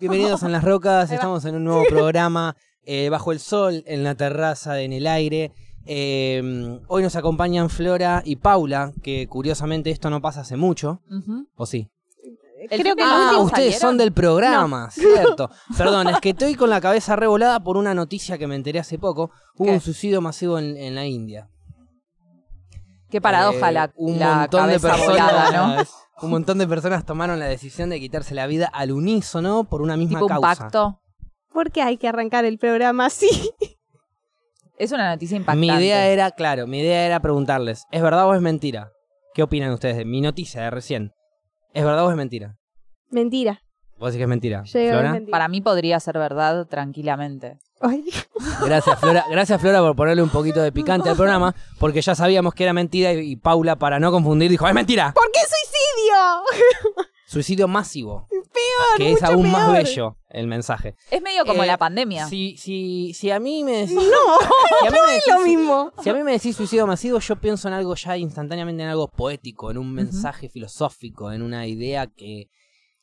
Bienvenidos en Las Rocas, estamos en un nuevo programa eh, bajo el sol, en la terraza, en el aire. Eh, hoy nos acompañan Flora y Paula, que curiosamente esto no pasa hace mucho, Ujú. ¿o sí? Creo que. Ah, ustedes salieron. son del programa, cierto. Perdón, es que estoy con la cabeza revolada por una noticia que me enteré hace poco. Hubo ¿Qué? un suicidio masivo en, en la India. Qué paradoja Eh, la, un la montón de cabeza personas, volada, ¿no? Un montón de personas tomaron la decisión de quitarse la vida al unísono por una misma Tipo un causa. pacto. ¿Por qué hay que arrancar el programa así? Es una noticia impactante. Mi idea era, claro, mi idea era preguntarles, ¿es verdad o es mentira? ¿Qué opinan ustedes de mi noticia de recién? ¿Es verdad o es mentira? Mentira. Vos decís que es mentira. Yo digo que es Flora. mentira. Para mí podría ser verdad tranquilamente. Ay, Gracias, Flora. Gracias, Flora, por ponerle un poquito de picante al programa, porque ya sabíamos que era mentira y, y Paula, para no confundir, dijo, ¡es mentira! ¿Por qué suicidio? Suicidio masivo. Peor, que es aún más bello el mensaje. Es medio como Eh, la pandemia. Si, si, si a mí me decís... No, si a mí me es decís- lo mismo. Si a mí me decís suicidio masivo, yo pienso en algo ya instantáneamente, en algo poético, en un mensaje filosófico, en una idea que...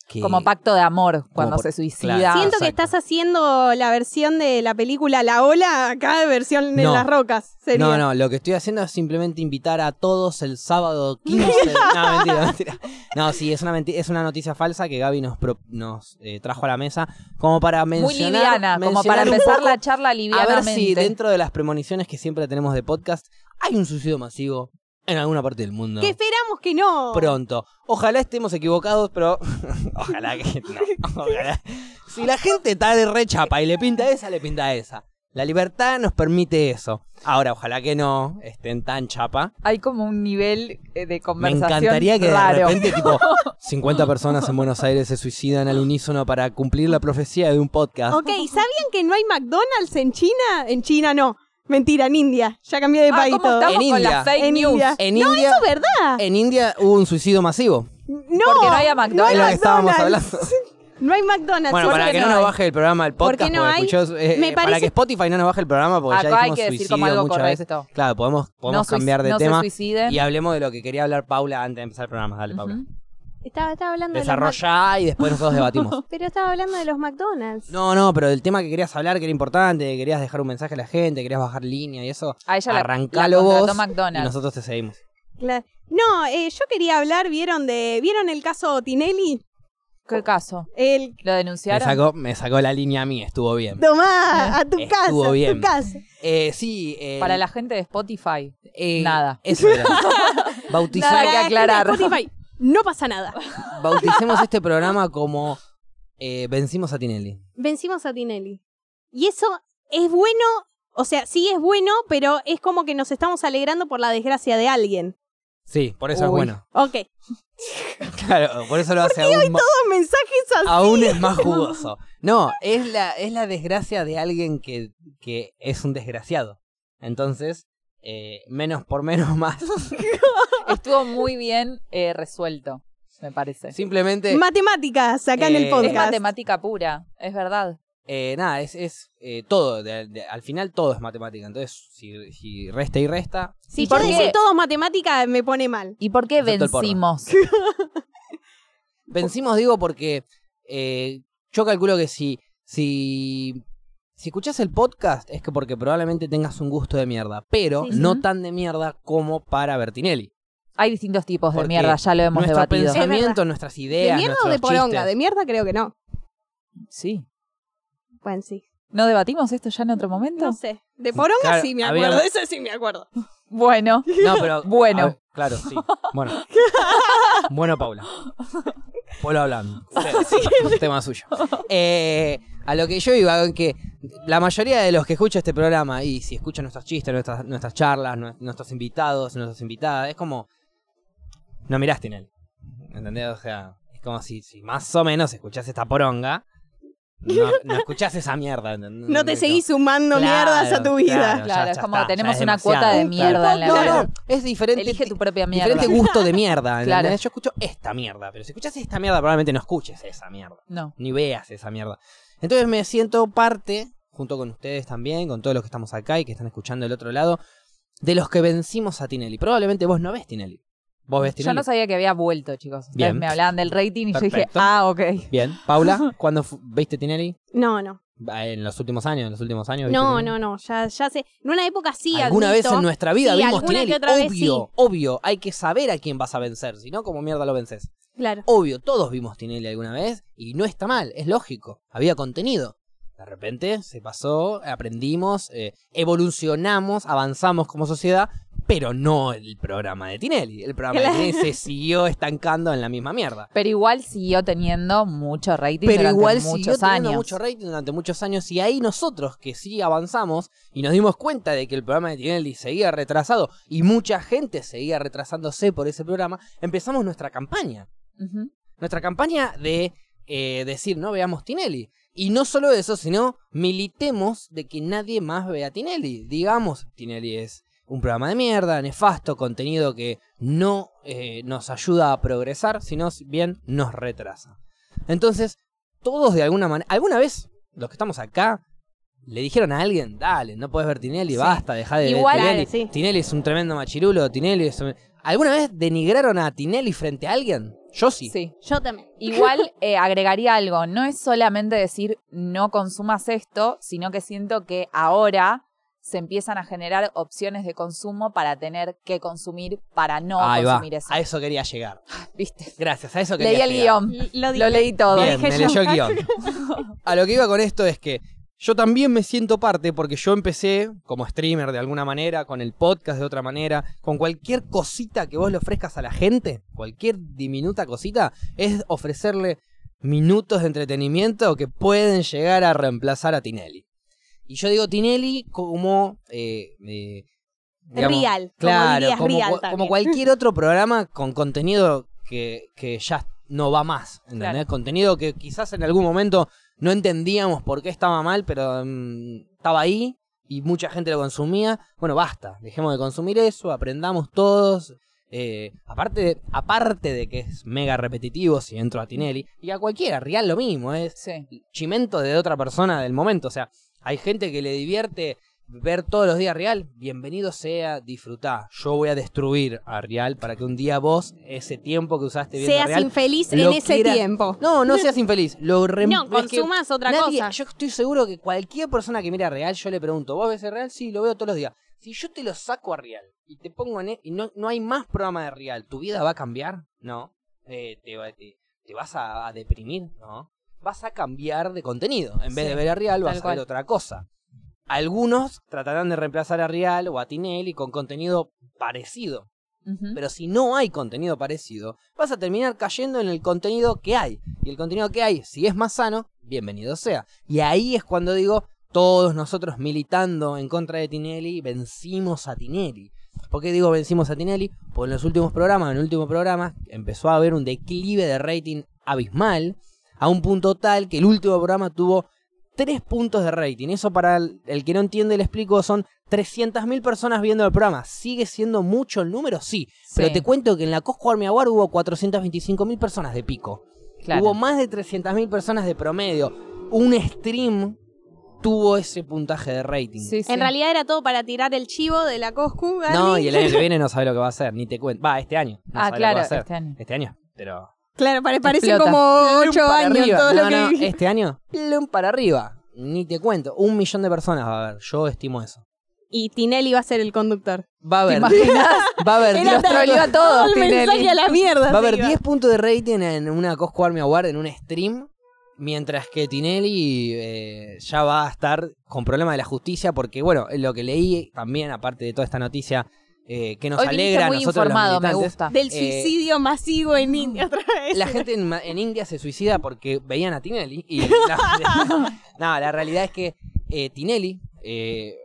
que- Como pacto de amor cuando por- se suicida. claro. Siento que estás haciendo la versión de la película La Ola, acá de versión de No. las rocas. Sería. No, no, lo que estoy haciendo es simplemente invitar a todos el sábado 15. no, mentira, mentira. No, sí, es una, menti- es una noticia falsa que Gaby nos, pro- nos eh, trajo a la mesa como para Muy mencionar. liviana, como para empezar la charla A livianamente. ver si dentro de las premoniciones que siempre tenemos de podcast hay un suicidio masivo en alguna parte del mundo. Que esperamos que no. Pronto. Ojalá estemos equivocados, pero. ojalá que no. Ojalá. Si la gente está de rechapa y le pinta esa, le pinta esa. La libertad nos permite eso. Ahora, ojalá que no estén tan chapa. Hay como un nivel eh, de Me conversación encantaría que raro. de repente, tipo, 50 personas en Buenos Aires se suicidan al unísono para cumplir la profecía de un podcast. Ok, ¿sabían que no hay McDonald's en China? En China no. Mentira, en India. Ya cambié de Ah, país ¿cómo todo. estamos En con India. las fake En news? India. En no, India, eso es verdad. en India hubo un suicidio masivo. No. Porque no había no hay McDonald's. Es lo que estábamos hablando. No hay McDonald's. Bueno, ¿por para qué que no, no nos hay? baje el programa el ¿Por podcast, qué no porque hay? escuchó, eh, Me eh, para parece- que Spotify no nos baje el programa, porque Acá ya hay dijimos que decir suicidio como algo muchas correcto. veces. Claro, podemos, podemos cambiar de no se tema suiciden. y hablemos de lo que quería hablar Paula antes de empezar el programa. Dale, Paula. Ujú. Estaba, estaba hablando de Desarrollá y después nosotros debatimos. Pero estaba hablando de los McDonald's. No, no, pero el tema que querías hablar, que era importante, que querías dejar un mensaje a la gente, querías bajar línea y eso, A ella la- arrancalo la vos contrató y McDonald's. nosotros te seguimos. No, eh, yo quería hablar, ¿vieron de vieron el caso Tinelli? ¿Qué caso? El ¿Lo Me denunciaron? sacó, me sacó la línea a mí, estuvo bien. Tomá, a tu Estuvo casa, a bien. tu casa. Eh, sí, eh, Para la gente de Spotify. eh, nada. Eso era. Bauticemos, Nada que la de aclarar. Spotify, no pasa nada. bauticemos este programa como eh, Vencimos a Tinelli. Vencimos a Tinelli. Y eso es bueno, o sea, sí es bueno, pero es como que nos estamos alegrando por la desgracia de alguien. Sí, por eso es bueno. Ok. Claro, por eso lo hace aún, ma- Todos mensajes así. aún es más jugoso. No, es la, es la desgracia de alguien que, que es un desgraciado. Entonces, eh, menos por menos más. Estuvo muy bien eh, resuelto, me parece. Simplemente, Matemáticas acá en Eh, el Es podcast. matemática pura, es verdad. eh, nada, es, es eh, todo. de- de- al final todo es matemática. Entonces, si, si resta y resta, Si ¿Y yo por qué? decir todos matemáticas me pone mal. ¿Y por qué Excepto el porro. vencimos? Vencimos, digo, porque eh, yo calculo que si, si, si escuchás el podcast es que porque probablemente tengas un gusto de mierda, pero Sí, sí. no tan de mierda como para Bertinelli. Hay distintos tipos de Porque mierda, ya lo hemos Nuestro debatido. pensamiento, nuestras ¿De ideas, mierda o de poronga? chistes. De mierda creo que no. Sí. Bueno, sí. ¿No debatimos esto ya en otro momento? No sé. De poronga Claro, sí me había- acuerdo. Eso sí me acuerdo. Bueno, No, pero. Bueno. ver, claro, sí. Bueno. Bueno, Paula. Pueblo hablando. Sí, Tema suyo. Eh, a lo que yo iba, que la mayoría de los que escuchan este programa, y si escuchan nuestros chistes, nuestras, nuestras charlas, nue- nuestros invitados, nuestras invitadas, es como. No miraste en él. ¿Entendés? O sea, es como si, si más o menos escuchás esta poronga. No, no escuchás esa mierda. ¿entendés? No te seguís sumando Claro, mierdas a tu vida. claro. claro, ya es como está, tenemos es una demasiado. cuota de mierda en la No, vida. no, es diferente. Elige tu propia mierda. Diferente gusto de mierda. Claro. Yo escucho esta mierda, pero si escuchas esta mierda, probablemente no escuches esa mierda. No. Ni veas esa mierda. Entonces me siento parte, junto con ustedes también, con todos los que estamos acá y que están escuchando del otro lado, de los que vencimos a Tinelli. Probablemente vos no ves Tinelli. ¿Vos ves Yo no sabía que había vuelto, chicos. Ustedes Bien. me hablaban del rating y yo dije, Perfecto. ah, ok. Bien. Paula, ¿cuándo fu- viste Tinelli? No, no. En los últimos años, en los últimos años. ¿viste No, Tinelli? no, no. Ya, ya sé. En una época sí. Alguna vez admito. en nuestra vida Sí, vimos alguna Tinelli. que otra vez obvio, obvio. Hay que saber a quién vas a vencer, si no, como mierda lo vences. Claro. Obvio, todos vimos Tinelli alguna vez y no está mal, es lógico. Había contenido. De repente se pasó, aprendimos, eh, evolucionamos, avanzamos como sociedad, pero no el programa de Tinelli. El programa Claro. de Tinelli se siguió estancando en la misma mierda. Pero igual siguió teniendo mucho rating Pero durante igual siguió muchos teniendo años. mucho rating durante muchos años y ahí nosotros que sí avanzamos y nos dimos cuenta de que el programa de Tinelli seguía retrasado y mucha gente seguía retrasándose por ese programa, empezamos nuestra campaña. Nuestra campaña de eh, decir no veamos Tinelli. Y no solo eso, sino militemos de que nadie más vea Tinelli. Digamos, Tinelli es un programa de mierda, nefasto, contenido que no eh, nos ayuda a progresar, sino bien nos retrasa. Entonces, todos de alguna manera, alguna vez, los que estamos acá, le dijeron a alguien, dale, no puedes ver Tinelli, Sí. basta, deja de Igual- ver Tinelli. Sí. Tinelli es un tremendo machirulo, Tinelli es un- ¿Alguna vez denigraron a Tinelli frente a alguien? Yo sí. Sí. Yo también. Igual eh, agregaría algo, no es solamente decir no consumas esto, sino que siento que ahora se empiezan a generar opciones de consumo para tener que consumir para no Ahí va. consumir eso. A eso quería llegar. ¿Viste? Gracias, a eso Leí quería el llegar. guion, Lo, lo leí todo. Bien, dije me leyó el guion. A lo que iba con esto es que yo también me siento parte porque yo empecé como streamer de alguna manera, con el podcast de otra manera, con cualquier cosita que vos le ofrezcas a la gente, cualquier diminuta cosita, es ofrecerle minutos de entretenimiento que pueden llegar a reemplazar a Tinelli. Y yo digo Tinelli como... eh, eh, digamos, Real. como Claro, como, real cualquier otro programa con contenido que, que ya no va más. ¿entendés? Claro. Contenido que quizás en algún momento no entendíamos por qué estaba mal, pero mm, estaba ahí y mucha gente lo consumía. Bueno, basta, dejemos de consumir eso, aprendamos todos. eh, aparte, de, aparte de que es mega repetitivo si entro a Tinelli, y a cualquiera, real lo mismo, es Sí. chimento de otra persona del momento. O sea, hay gente que le divierte ver todos los días Real. Bienvenido sea, disfrutá. Yo voy a destruir a Real para que un día vos, ese tiempo que usaste viendo Seas Real. infeliz en ese quiera- tiempo. No, no seas infeliz. Lo rem- No, es que consumas otra nadie- cosa. Yo estoy seguro que cualquier persona que mira Real, yo le pregunto, ¿vos ves el Real? Sí, lo veo todos los días. Si yo te lo saco a Real y te pongo en... e- y no, no hay más programa de Real, ¿tu vida va a cambiar? No. Eh, te, va- te- te vas a, a deprimir? No. Vas a cambiar de contenido. En vez Sí, de ver a Real, vas a ver otra cosa. Algunos tratarán de reemplazar a Real o a Tinelli con contenido parecido. Pero si no hay contenido parecido, vas a terminar cayendo en el contenido que hay. Y el contenido que hay, si es más sano, bienvenido sea. Y ahí es cuando digo, todos nosotros militando en contra de Tinelli, vencimos a Tinelli. ¿Por qué digo vencimos a Tinelli? Porque en los últimos programas, en el último programa, empezó a haber un declive de rating abismal, a un punto tal que el último programa tuvo 3 puntos de rating. Eso para el, el que no entiende le explico, son 300.000 personas viendo el programa. ¿Sigue siendo mucho el número? Sí. Pero te cuento que en la Cosco Army Award hubo 425.000 personas de pico. Claro. Hubo más de 300.000 personas de promedio. Un stream tuvo ese puntaje de rating. Sí, sí. En realidad era todo para tirar el chivo de la Coscu. No, y el año que viene no sabe lo que va a hacer, ni te cuento. Va, este año. No Ah, sabe lo que claro, va a hacer. este año. Este año, pero. Claro, pare- parece Explota. como Plum ocho para años arriba. todo no, lo que no, este año, plum para arriba. Ni te cuento. Un millón de personas va a haber. Yo estimo eso. Y Tinelli va a ser el conductor. Va a haber. imaginas? Va a haber. Tan- troleó a todos, todo el Tinelli. mensaje a la mierda. Va a haber iba. 10 puntos de rating en una Cosco Army Award en un stream. Mientras que Tinelli eh, ya va a estar con problemas de la justicia. Porque, bueno, lo que leí también, aparte de toda esta noticia eh, que nos Hoy alegra a muy nosotros los informado, me gusta. Del Eh, suicidio masivo en India otra vez. La gente en, India se suicida porque veían a Tinelli. Y la, no, la realidad es que eh, Tinelli eh,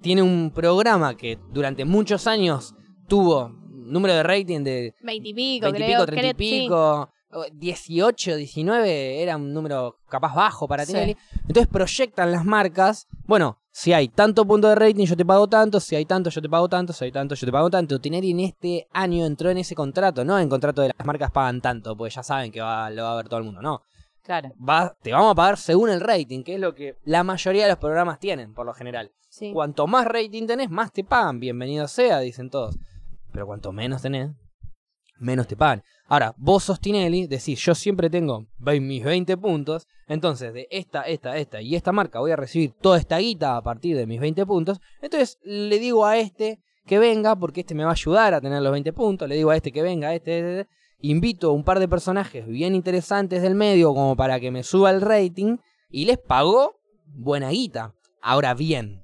tiene un programa que durante muchos años tuvo número de rating de Veintipico, 20 y creo. pico, 30 y creo- sí. pico. o 18, 19 era un número capaz bajo para Sí. Tinelli. Entonces proyectan las marcas. Bueno, si hay tanto punto de rating, yo te pago tanto. Si hay tanto, yo te pago tanto. Si hay tanto, yo te pago tanto. Tinelli en este año entró en ese contrato, no en contrato de las marcas pagan tanto, porque ya saben que va, lo va a ver todo el mundo. No, Claro. va, te vamos a pagar según el rating, que es lo que la mayoría de los programas tienen, por lo general. Sí. Cuanto más rating tenés, más te pagan. Bienvenido sea, dicen todos. Pero cuanto menos tenés, menos te pagan. Ahora, vos sos Tinelli, decís, yo siempre tengo mis 20 puntos, entonces de esta, esta, esta y esta marca voy a recibir toda esta guita a partir de mis 20 puntos, entonces le digo a este que venga, porque este me va a ayudar a tener los 20 puntos, le digo a este que venga, a este, este, este, invito a un par de personajes bien interesantes del medio como para que me suba el rating y les pago buena guita. Ahora bien,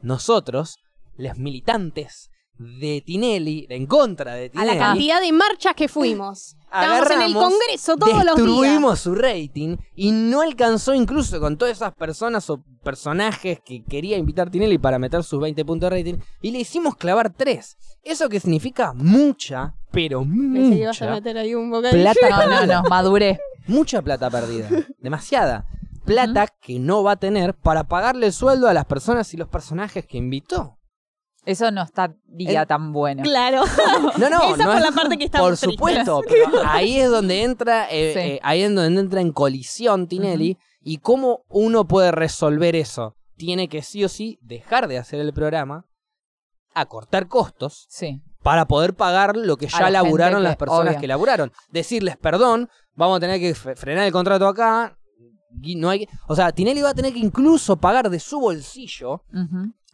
nosotros, los militantes de Tinelli, en contra de A Tinelli, la cantidad de marchas que fuimos. Estábamos en el Congreso todos los días. destruimos su rating y no alcanzó incluso con todas esas personas o personajes que quería invitar Tinelli para meter sus 20 puntos de rating y le hicimos clavar 3. Eso que significa mucha, pero Pensé que ibas a mucha meter ahí un plata No, no, no, maduré. Mucha plata perdida. Demasiada. Plata que no va a tener para pagarle el sueldo a las personas y los personajes que invitó. Eso no estaría El- tan bueno. Claro. No, no, Esa no fue es- la parte que estamos Por tristes. supuesto, pero ahí es donde entra, eh, Sí. eh, ahí es donde entra en colisión Tinelli y cómo uno puede resolver eso. Tiene que sí o sí dejar de hacer el programa, acortar costos Sí. para poder pagar lo que ya la laburaron las personas obvio. que laburaron. Decirles, perdón, vamos a tener que fre- frenar el contrato acá. No hay que- o sea, Tinelli va a tener que incluso pagar de su bolsillo.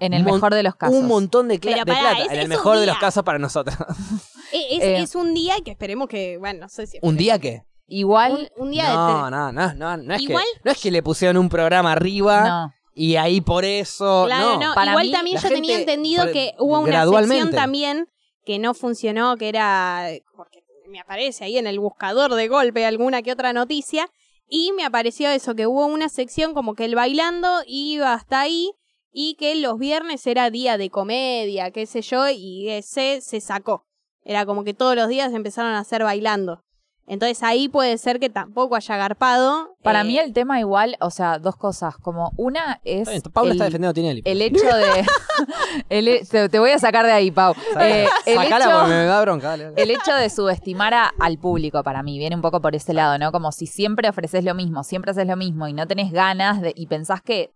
En el mejor de los casos. un montón de, Pero de pará, plata. es- en el es un mejor de los día. casos para nosotros. E, Es, Eh. es un día que esperemos que, bueno, no sé si... ¿Un día qué? Igual, Un, un día de... No, no, no, no, no es, Igual- que, no es que le pusieron un programa arriba no. y ahí por eso. Claro, no. no. Para Igual mí, también la yo tenía entendido que hubo una gradualmente. sección también que no funcionó, que era... Porque me aparece ahí en el buscador de golpe alguna que otra noticia. Y me apareció eso, que hubo una sección como que el bailando iba hasta ahí y que los viernes era día de comedia, qué sé yo, y ese se sacó. Era como que todos los días empezaron a hacer bailando. Entonces ahí puede ser que tampoco haya garpado. Para eh, mí el tema igual, o sea, dos cosas. Como una es Está bien, Paula el, está defendiendo a Tinelli. el hecho de... el te, te voy a sacar de ahí, Pau. Eh, el, Sacala hecho, porque me da bronca. dale, dale. el hecho de subestimar a- al público para mí viene un poco por ese lado, ¿no? Como si siempre ofreces lo mismo, siempre haces lo mismo y no tenés ganas de, y pensás que...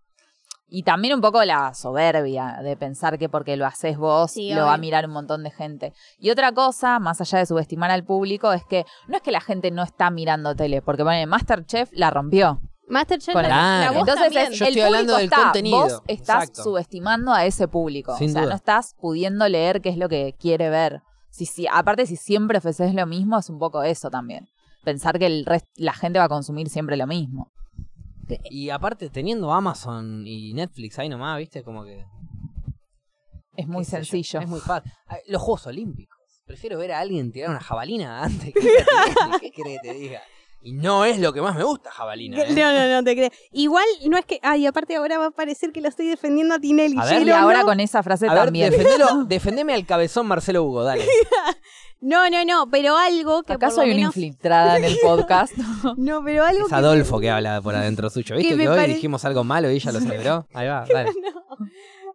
Y también un poco la soberbia de pensar que porque lo haces vos Sí, lo va a mirar un montón de gente. Y otra cosa, más allá de subestimar al público, es que no es que la gente no está mirando tele, porque bueno, Masterchef la rompió. Masterchef, Con la, la- Entonces es, Yo el estoy público hablando del está, contenido, Vos estás exacto. subestimando a ese público. Sin o sea, duda. no estás pudiendo leer qué es lo que quiere ver. Si, si, aparte, si siempre ofreces lo mismo, es un poco eso también. Pensar que el rest- la gente va a consumir siempre lo mismo. Y aparte, teniendo Amazon y Netflix ahí nomás, viste, como que. Es muy sencillo. es muy fácil. Los Juegos Olímpicos. Prefiero ver a alguien tirar una jabalina antes que. ¿Qué querés que te diga? Y no es lo que más me gusta, jabalina. ¿eh? No, no, no te creo. Igual no es que. Ay, aparte ahora va a parecer que lo estoy defendiendo a Tinelli. A ver, Y ahora no. con esa frase A ver, también. defendelo, defendeme al cabezón Marcelo Hugo, dale. no, no, no, pero algo que. ¿Acaso por hay una infiltrada en el podcast? No, pero algo Es que. Adolfo que habla por adentro suyo. ¿Viste que hoy pare- dijimos algo malo y ella lo celebró? Ahí va, dale.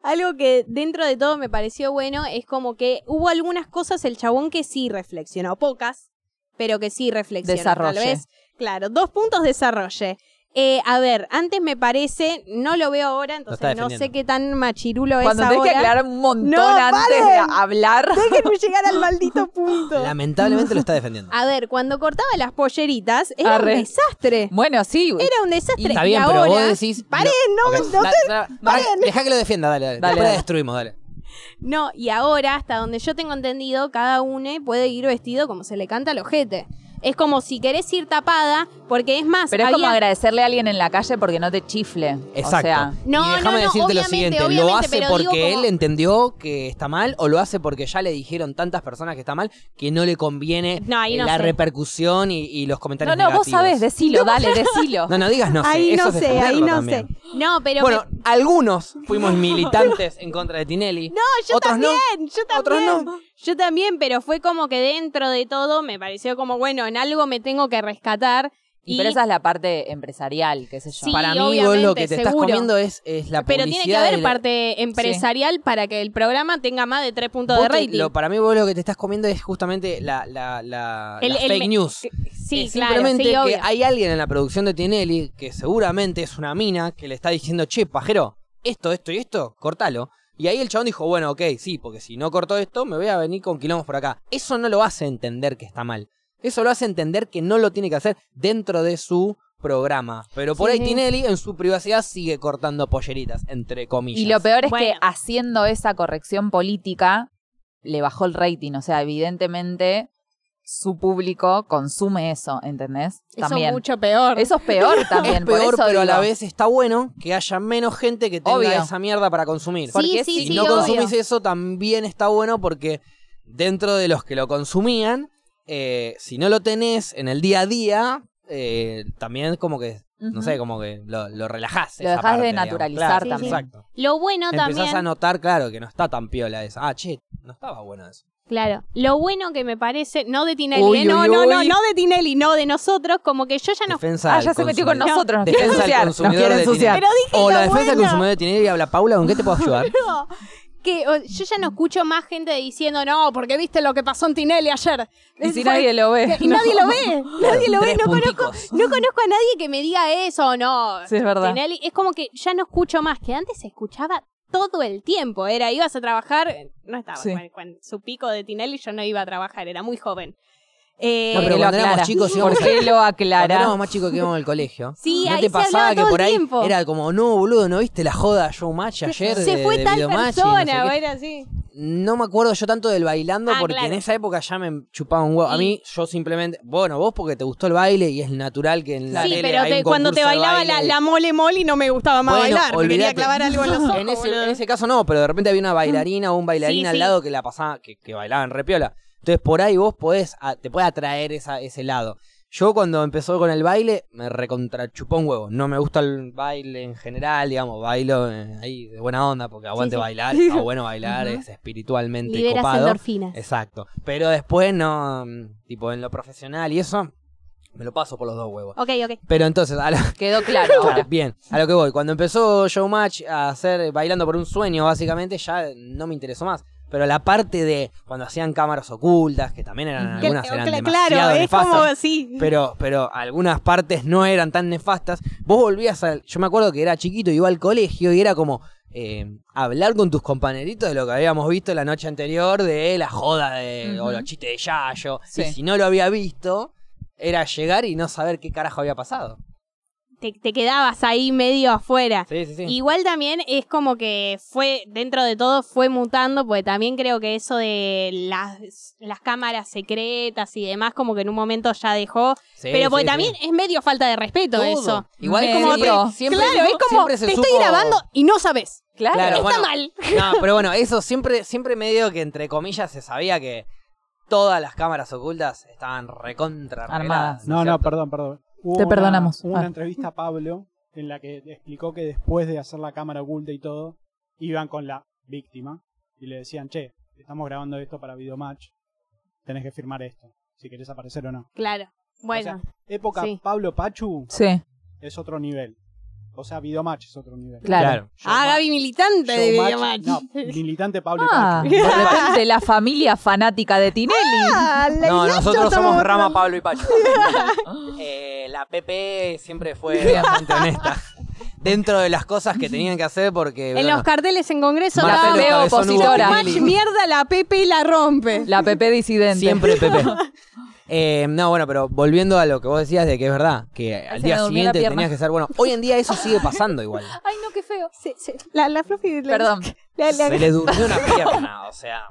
Algo que dentro de todo me pareció bueno es como que hubo algunas cosas el chabón que sí reflexionó, pocas, pero que sí reflexionó. Desarrolle. Tal vez, claro, dos puntos desarrolle. Eh, a ver, antes me parece, no lo veo ahora, entonces no sé qué tan machirulo Cuando es tenés que ahora. aclarar un montón No, antes de hablar. Déjenme llegar al maldito punto. Lamentablemente lo está defendiendo. A ver, cuando cortaba las polleritas, era Arre. un desastre. Bueno, sí. Era un desastre. Está Y bien, pero ahora- vos decís. Paren, no, Ok, no pará, Dejá que lo defienda, dale, dale. Dale. destruimos, dale. No, y ahora, hasta donde yo tengo entendido, cada uno puede ir vestido como se le canta al ojete. Es como si querés ir tapada, porque es más, Pero es como agradecerle a alguien en la calle porque no te chifle. Exacto. O sea, No, y déjame no, no, decirte lo siguiente, ¿lo hace porque como- él entendió que está mal o lo hace porque ya le dijeron tantas personas que está mal que no le conviene No, ahí no la sé. repercusión y, y los no, comentarios no, vos negativos? sabés, decilo, dale, decilo. No, no digas no sé, ahí eso no es sé, ahí no también. sé. No, pero Bueno, me- algunos fuimos militantes en contra de Tinelli. No, yo otros también, no. yo Otros también. no. Yo también, pero fue como que dentro de todo me pareció como, bueno, en algo me tengo que rescatar. Y pero esa es la parte empresarial, qué sé yo. Sí, Para mí vos obviamente, lo que te estás comiendo es, es la pero publicidad tiene que haber la- parte empresarial para que el programa tenga más de tres puntos Vos de te- rating. lo- para mí vos lo que te estás comiendo es justamente la, la, la, El- fake news. sí, Es claro, simplemente sí, que hay alguien en la producción de Tinelli que seguramente es una mina que le está diciendo, che, pajero, esto, esto y esto, cortalo. Y ahí el chabón dijo, bueno, ok, sí, porque si no corto esto, me voy a venir con quilombos por acá. Eso no lo hace entender que está mal. Eso lo hace entender que no lo tiene que hacer dentro de su programa. Pero por Sí, ahí sí. Tinelli en su privacidad sigue cortando polleritas, entre comillas. Y lo peor es que haciendo esa corrección política le bajó el rating. O sea, evidentemente su público consume eso, ¿entendés? Eso También. es mucho peor. Eso es peor también. es peor, por eso pero a la vez está bueno que haya menos gente que tenga Obvio. esa mierda para consumir. Porque sí, si si sí, no obvio. consumís eso, también está bueno porque dentro de los que lo consumían, eh, si no lo tenés en el día a día, eh, también como que, no sé, como que lo, lo relajás. Lo dejás parte, de naturalizar Claro, también. Exacto. Lo bueno Empezás también. a notar, claro, que no está tan piola esa. Ah, che, no estaba bueno eso. Claro. Lo bueno que me parece, no de Tinelli, Uy, ¿eh? no, uy, no, no, uy. no de Tinelli, no de nosotros, como que yo ya no. Defensa Ah, del ya se metió con nosotros. Nos Defensa del ensuciar. Nos consumidor quiere ensuciar. Tinelli. Pero dije O la defensa del bueno. consumidor de Tinelli habla Paula, ¿con qué te puedo ayudar? No, que o, yo ya no escucho más gente diciendo, no, porque viste lo que pasó en Tinelli ayer. Y si nadie lo ve. Y nadie lo ve, nadie lo ve, no conozco, no conozco a nadie que me diga eso, no. Sí, es verdad. Tinelli, es como que ya no escucho más, que antes se escuchaba todo el tiempo, era, ibas a trabajar, no estaba, Sí. cuando su pico de Tinelli yo no iba a trabajar, era muy joven. Eh, No, ¿Por pero cuando éramos chicos íbamos ¿Por qué lo Cuando aclara? éramos más chicos que íbamos al colegio. Sí, ¿No ahí te se pasaba hablaba que todo por el ahí tiempo. era como, no, boludo, ¿no viste la joda Showmatch ayer? se de- fue de tal Videomatch y no sé persona, qué? o era así. No me acuerdo yo tanto del bailando Ah, porque claro. en esa época ya me chupaba un huevo. A mí, yo simplemente. Bueno, vos porque te gustó el baile y es natural que en la Sí, tele pero hay te- un cuando te bailaba la, la mole mole no me gustaba más Bueno, bailar, me quería clavar algo en los ojos. En ese, en ese caso no, pero de repente había una bailarina o un bailarín Sí, al sí. lado que la pasaba, que, que bailaban repiola. Entonces por ahí vos podés, a- te puede atraer esa, ese lado. Yo cuando empezó con el baile me recontrachupó un huevo. No me gusta el baile en general, digamos, bailo eh, ahí de buena onda porque aguante sí. bailar, está bueno bailar, Ujú. es espiritualmente Liberas copado. endorfinas. Exacto. Pero después no, mm, tipo en lo profesional y eso, me lo paso por los dos huevos. Ok, ok. Pero entonces, a lo, Quedó claro Claro, ahora. bien, a lo que voy. Cuando empezó Showmatch a hacer Bailando por un Sueño, básicamente, ya no me interesó más. Pero la parte de cuando hacían cámaras ocultas, que también eran algunas eran cla- demasiado claro, es nefastas, como así. pero, pero algunas partes no eran tan nefastas. Vos volvías a... Yo me acuerdo que era chiquito, iba al colegio y era como eh, hablar con tus compañeritos de lo que habíamos visto la noche anterior, de la joda de, o los chistes de Yayo. Sí. Y si no lo había visto, era llegar y no saber qué carajo había pasado. Te, te quedabas ahí medio afuera. Sí, sí, sí. Igual también es como que fue, dentro de todo, fue mutando, porque también creo que eso de las, las cámaras secretas y demás, como que en un momento ya dejó. Sí, pero porque sí, también sí. es medio falta de respeto Todo. eso. Igual es como te- siempre, claro, es como, siempre se te estoy supo- grabando y no sabes. Claro. Claro, Está bueno, mal. No, pero bueno, eso siempre, siempre medio que entre comillas se sabía que todas las cámaras ocultas estaban recontra Armadas. No, no, perdón, perdón. Hubo Te una- perdonamos. Hubo una Ah. entrevista a Pablo en la que explicó que después de hacer la cámara oculta y todo, iban con la víctima y le decían, che, estamos grabando esto para Videomatch, tenés que firmar esto, si querés aparecer o no. Claro. Bueno, O sea, época sí. Pablo Pachu Sí, es otro nivel. O sea, Videomatch es otro nivel. claro. ah, Gaby militante de Videomatch. No, militante Pablo Ah, y de Pachu. repente la familia fanática de Tinelli. Ah, No, nosotros somos Rama. Pablo y Pacho. Eh, la PP siempre fue bastante honesta. Dentro de las cosas que tenían que hacer porque... En bueno, los carteles en Congreso estábamos, PP opositora. Match mierda, la Pepe la rompe. La PP disidente. Siempre PP. Eh, no, bueno, pero volviendo a lo que vos decías de que es verdad, que al se día la siguiente tenías que ser bueno. Hoy en día eso sigue pasando igual. Ay, no, qué feo. Sí, sí. La, la Fluffy- la- Perdón. la- la- Se le durmió una pierna, o sea,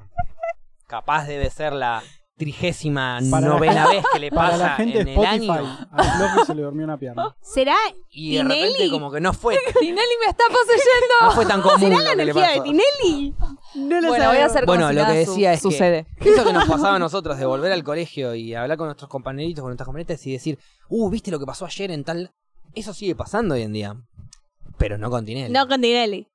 capaz debe ser la trigésima Para novena vez que le Para pasa la gente en de el Spotify, año. a se le durmió una pierna. ¿Será, Y de repente como que no fue, Tinelli me está poseyendo. no fue tan común ¿será la que le energía de. Tinelli? No lo Bueno, voy a hacer Bueno, si lo que su- decía es que- sucede. Eso que nos pasaba a nosotros de volver al colegio y hablar con nuestros compañeritos, con nuestras compañeritas y decir, uh, ¿viste lo que pasó ayer en tal...? Eso sigue pasando hoy en día. Pero no con Tinelli. No con Tinelli.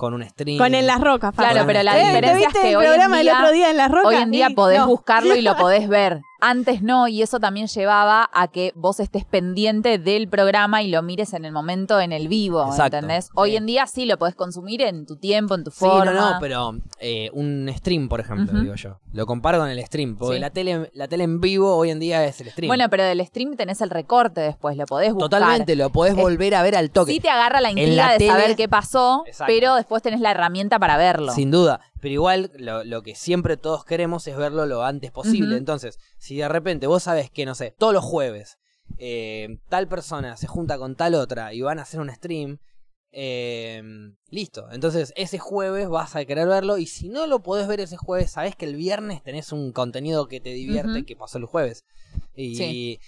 Con un stream. Con En las Rocas. Claro, pero la Eh, ¿te diferencia es viste que el hoy en programa del día- otro día en las Rocas? Hoy en día Sí, podés no. buscarlo y lo podés ver. Antes no, y eso también llevaba a que vos estés pendiente del programa y lo mires en el momento, en el vivo, Exacto, ¿entendés? sí. Hoy en día sí lo podés consumir en tu tiempo, en tu Sí, forma. no, no, pero eh, un stream, por ejemplo, digo yo. Lo comparo con el stream, porque Sí. la, tele, la tele en vivo hoy en día es el stream. Bueno, pero del stream tenés el recorte después, lo podés buscar. Totalmente, lo podés Es- volver a ver al toque. Sí te agarra la intriga la de tele- saber qué pasó, Exacto. pero después tenés la herramienta para verlo. Sin duda. Pero igual lo, lo que siempre todos queremos es verlo lo antes posible. Entonces, si de repente vos sabes que, no sé, todos los jueves eh, tal persona se junta con tal otra y van a hacer un stream, eh, listo. Entonces, ese jueves vas a querer verlo y si no lo podés ver ese jueves, sabés que el viernes tenés un contenido que te divierte que pasó el jueves. Y Sí.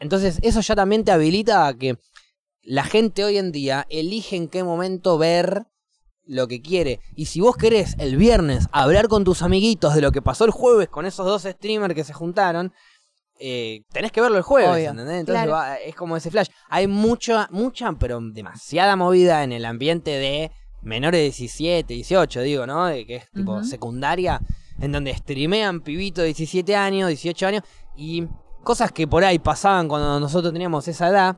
entonces, eso ya también te habilita a que la gente hoy en día elige en qué momento ver lo que quiere. Y si vos querés el viernes hablar con tus amiguitos de lo que pasó el jueves con esos dos streamers que se juntaron, eh, tenés que verlo el jueves, Obvio. ¿entendés? Entonces Claro. va- es como ese flash. Hay mucha, mucha, pero demasiada movida en el ambiente de menores de 17, 18, digo, ¿no? De que es tipo secundaria, en donde streamean pibitos de 17 años, 18 años, y cosas que por ahí pasaban cuando nosotros teníamos esa edad,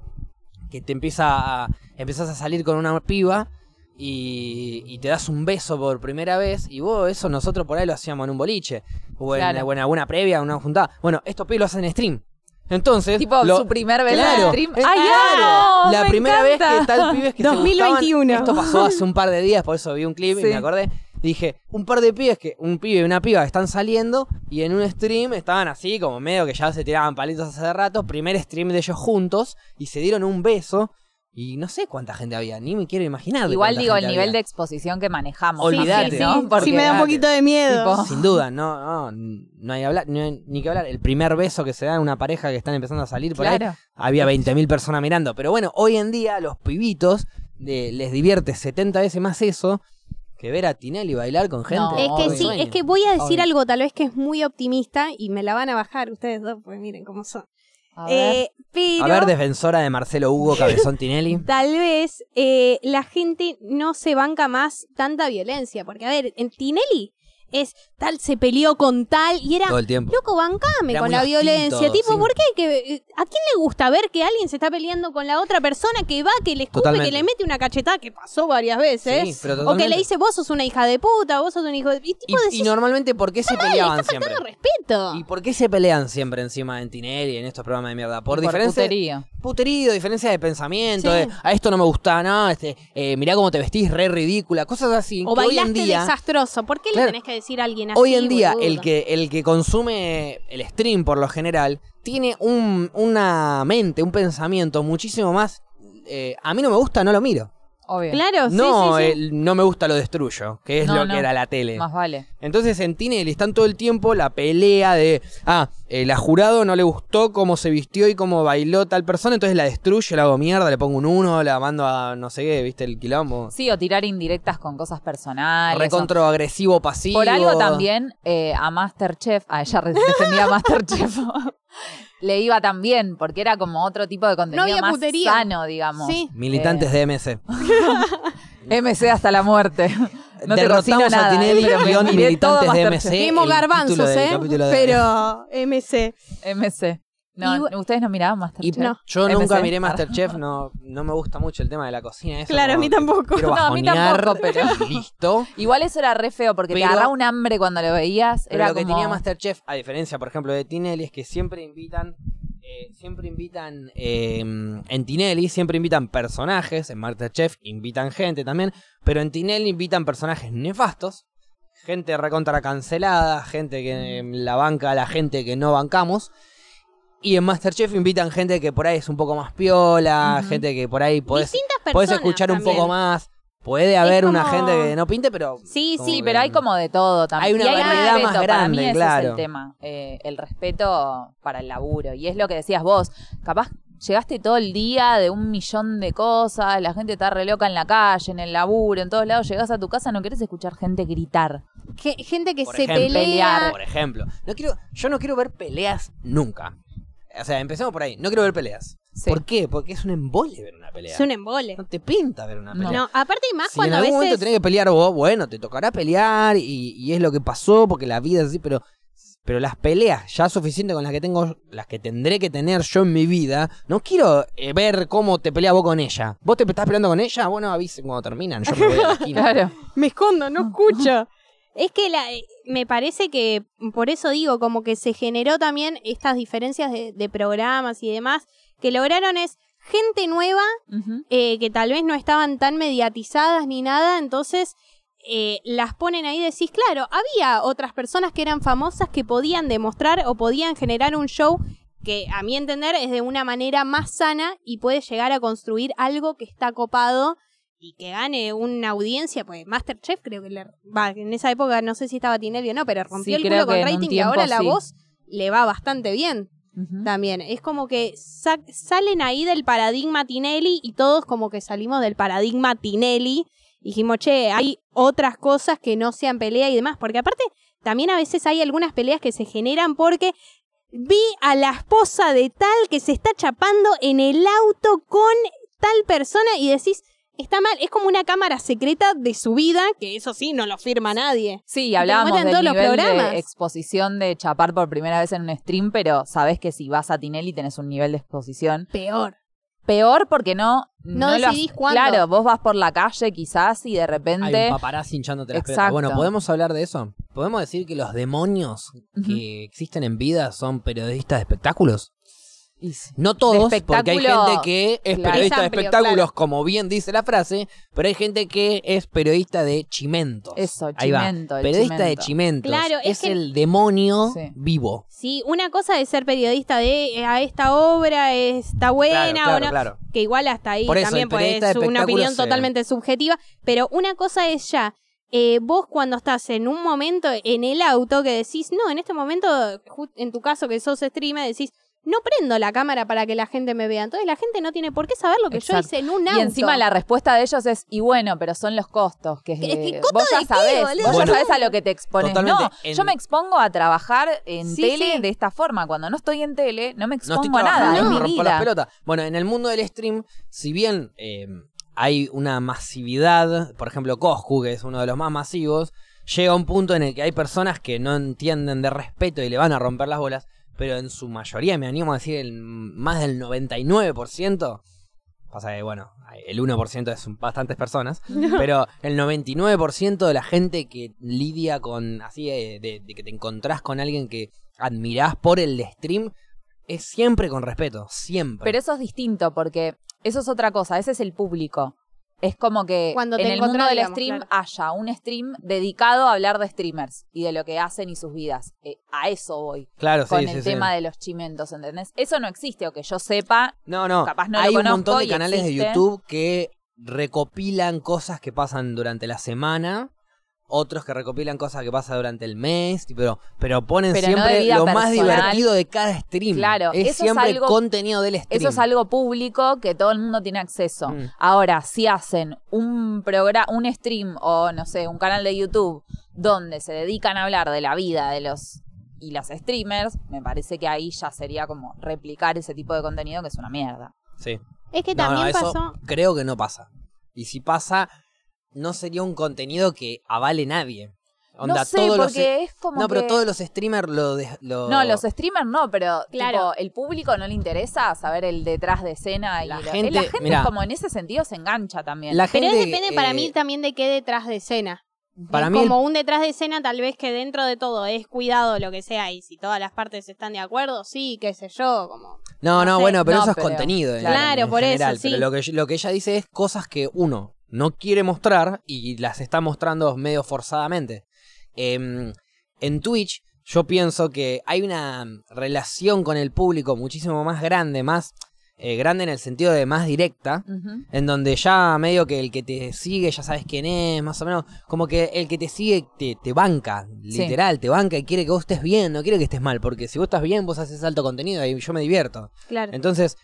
que te empieza a, empezás a salir con una piba y, y te das un beso por primera vez y vos eso nosotros por ahí lo hacíamos en un boliche o en, Claro. o en alguna previa, una juntada. Bueno, estos pibes lo hacen en stream. Entonces, Tipo lo- su primer vez Claro, en stream. ¡Ay, claro. La Me primera vez que tal pibes que 2021. se gustaban, esto pasó hace un par de días, por eso vi un clip y me acordé. Dije, un par de pibes que, un pibe y una piba están saliendo y en un stream estaban así, como medio que ya se tiraban palitos hace rato, primer stream de ellos juntos y se dieron un beso y no sé cuánta gente había, ni me quiero imaginar. de Igual digo, el nivel de exposición que manejamos. Olvídate. Sí, sí, ¿no? sí. Porque- Sí me da un poquito de miedo. Tipo- Sin duda, no, no, no hay, hablar, no hay ni que hablar. El primer beso que se da en una pareja que están empezando a salir por ahí, Claro. había 20.000 personas mirando. Pero bueno, hoy en día los pibitos eh, les divierte 70 veces más eso que ver a Tinelli bailar con gente. No, Es que obvio. sí, es que voy a decir Obvio. algo tal vez que es muy optimista y me la van a bajar ustedes dos, pues miren cómo son. A ver. Eh, pero A ver, defensora de Marcelo Hugo Cabezón Tinelli. tal vez eh, la gente no se banca más tanta violencia. Porque, a ver, en Tinelli es tal, se peleó con tal y era. Todo el tiempo. Loco, bancame Era con muy la hostil violencia. todo, tipo, sí. ¿por qué? Que, eh, ¿A quién le gusta ver que alguien se está peleando con la otra persona que va, que le escupe, Totalmente. que le mete una cachetada, que pasó varias veces? Sí, pero o que totalmente. le dice, vos sos una hija de puta, vos sos un hijo de. Y, tipo, Y, decís, y normalmente, ¿por qué se peleaban está siempre? faltando respeto. ¿Y por qué se pelean siempre encima en Tinelli en estos programas de mierda? Por, Por diferencia. puterío. puterío, diferencia de pensamiento, Sí. de, a esto no me gusta, no, este, eh, mirá cómo te vestís, re ridícula, cosas así. O que hoy bailaste en día, desastroso. ¿Por qué Claro. le tenés que decir a alguien así? hoy en día boludo? el que, el que consume el stream por lo general tiene un, una mente, un pensamiento muchísimo más... eh, a mí no me gusta, no lo miro. Obvio. Claro, sí, no, sí, sí. el no me gusta, lo destruyo, que es No, lo no. que era la tele. Más vale. Entonces en Tinelli están todo el tiempo la pelea de, ah, eh, la jurado no le gustó cómo se vistió y cómo bailó tal persona, entonces la destruyo, la hago mierda, le pongo un uno, la mando a no sé qué, viste el quilombo. Sí, o tirar indirectas con cosas personales. o- Recontro agresivo, pasivo. Por algo también eh, a Masterchef, a ella re- defendía a Masterchef, le iba también, porque era como otro tipo de contenido había más putería. sano, digamos. Sí. Militantes de MC. MC hasta la muerte. No te Derrotamos nada, a Tinelli, pero guion miré todo militantes de. MC. El garbanzos, ¿eh? Pero MC. MC. No, Y- ¿ustedes no miraban Y Masterchef? No. yo nunca miré Masterchef, no, no me gusta mucho el tema de la cocina. eso Claro, a mí tampoco. No, a mí tampoco, pero- listo. Igual eso era re feo, porque Pero- te agarraba un hambre cuando lo veías. Pero Era lo que tenía Masterchef, a diferencia, por ejemplo, de Tinelli, es que siempre invitan. eh, siempre invitan eh, en Tinelli, siempre invitan personajes, en Masterchef invitan gente también, pero en Tinelli invitan personajes nefastos, gente recontra cancelada, gente que eh, la banca a la gente que no bancamos, y en Masterchef invitan gente que por ahí es un poco más piola, gente que por ahí podés, Distintas personas. podés escuchar un poco más, puede haber una gente que no pinte, pero... Sí, sí, que- pero hay como de todo también. Hay una Y variedad respeto, más Para grande, mí ese es claro. el tema. eh, el respeto para el laburo. Y es lo que decías vos. Capaz llegaste todo el día de un millón de cosas, la gente está re loca en la calle, en el laburo, en todos lados. Llegás a tu casa, no querés escuchar gente gritar. Que- gente que Por se ejemplo, pelea. pelear. Por ejemplo, no quiero, yo no quiero ver peleas nunca. O sea, empecemos por ahí. No quiero ver peleas. Sí. ¿Por qué? Porque es un embole ver una pelea. Es un embole. No te pinta ver una pelea. No, aparte y más si en a algún momento tenés que pelear vos, bueno, te tocará pelear y, y es lo que pasó porque la vida es así, pero Pero las peleas ya suficiente con las que tengo, las que tendré que tener yo en mi vida, no quiero eh, ver cómo te peleas vos con ella. ¿Vos te estás peleando con ella? Bueno, avisen cuando terminan. Yo me voy a la esquina. Claro. Me escondo, no escucho. Es que la, eh, me parece que, por eso digo, como que se generó también estas diferencias de, de programas y demás, que lograron es gente nueva eh, que tal vez no estaban tan mediatizadas ni nada, entonces eh, las ponen ahí y decís, claro, había otras personas que eran famosas que podían demostrar o podían generar un show que a mi entender es de una manera más sana y puede llegar a construir algo que está copado y que gane una audiencia, pues Masterchef creo que le, va, en esa época no sé si estaba Tinelli o no, pero rompió Sí, el culo con rating y ahora la sí. voz le va bastante bien también. Es como que sa- salen ahí del paradigma Tinelli y todos como que salimos del paradigma Tinelli. Y dijimos, che, hay otras cosas que no sean pelea y demás. Porque aparte, también a veces hay algunas peleas que se generan porque vi a la esposa de tal que se está chapando en el auto con tal persona y decís, está mal. Es como una cámara secreta de su vida, que eso sí, no lo firma nadie. Sí, hablábamos del todos nivel programas. de exposición de chapar por primera vez en un stream, pero sabes que si vas a Tinelli tenés un nivel de exposición Peor. peor porque no No lo decidís has- cuándo. Claro, vos vas por la calle quizás y de Hay repente un paparazzi hinchándote las pelotas. Exacto. Bueno, ¿podemos hablar de eso? ¿Podemos decir que los demonios que existen en vida son periodistas de espectáculos? No todos, porque hay gente que es claro. periodista Es de espectáculos, claro. como bien dice la frase, pero hay gente que es periodista de chimentos. Eso, Ahí va. chimento, Periodista de chimento. chimentos. Claro, es es que- el demonio Sí. vivo. Sí, una cosa es ser periodista de eh, a esta obra está buena Claro, claro, o no, claro. que igual hasta ahí Por eso, también puede ser una opinión se- totalmente subjetiva, pero una cosa es ya eh, vos cuando estás en un momento en el auto que decís, no, en este momento, en tu caso que sos streamer, decís, no prendo la cámara para que la gente me vea. Entonces la gente no tiene por qué saber lo que yo hice en un auto. Y encima la respuesta de ellos es, y bueno, pero son los costos. Que, Es que, ¿costo vos ya de qué, sabés, boludo? vos Bueno, ya sabés a lo que te expones. No, en- yo me expongo a trabajar en Sí, tele sí. de esta forma. Cuando no estoy en tele, no me No expongo estoy a nada, es me mi rompo las vida. pelotas. Bueno, en el mundo del stream, si bien eh, hay una masividad, por ejemplo, Coscu, que es uno de los más masivos, llega un punto en el que hay personas que no entienden de respeto y le van a romper las bolas, pero en su mayoría, me animo a decir, el, más del 99%, pasa que, bueno, el 1% es bastantes personas, pero el 99% de la gente que lidia con, así, eh, de, de que te encontrás con alguien que admirás por el stream, es siempre con respeto, siempre. Pero eso es distinto porque eso es otra cosa, ese es el público. Es como que Cuando en el mundo del stream claro. haya un stream dedicado a hablar de streamers y de lo que hacen y sus vidas. Eh, a eso voy. claro, sí, con sí, el sí. tema de los chimentos, ¿entendés? Eso no existe, o que yo sepa. No, no. Capaz no lo Hay un montón de canales existe. de YouTube que recopilan cosas que pasan durante la semana. Otros que recopilan cosas que pasan durante el mes, pero, pero ponen Pero siempre lo más divertido de cada stream. Claro, es eso es siempre algo- contenido del stream. Eso es algo público que todo el mundo tiene acceso. Mm. Ahora, si hacen un programa, un stream o no sé, un canal de YouTube donde se dedican a hablar de la vida de los y los streamers, me parece que ahí ya sería como replicar ese tipo de contenido que es una mierda. Sí. Es que No, no, también eso pasó... creo que no pasa. Y si pasa, no sería un contenido que avale nadie. Onda, no sé, todos los- porque es como No, pero todos los streamers lo, de- lo- No, los streamers no, pero Claro. tipo, el público no le interesa saber el detrás de escena. La y lo- gente- la gente mirá. como en ese sentido se engancha también. La Pero gente, es depende para eh, mí también de qué detrás de escena. Para mí el- como un detrás de escena, tal vez que dentro de todo es cuidado lo que sea, y si todas las partes están de acuerdo, sí, qué sé yo, como. No, no, no sé. bueno, pero No, eso es pero- contenido. en- Claro, en por eso, general. sí. Pero lo que, lo que ella dice es cosas que uno no quiere mostrar y las está mostrando medio forzadamente. Em, en Twitch, yo pienso que hay una relación con el público muchísimo más grande, más eh, grande en el sentido de más directa. En donde ya medio que el que te sigue ya sabes quién es, más o menos. Como que el que te sigue te, te banca, Sí. literal, te banca y quiere que vos estés bien, no quiere que estés mal. Porque si vos estás bien, vos haces alto contenido y yo me divierto. Claro. Entonces,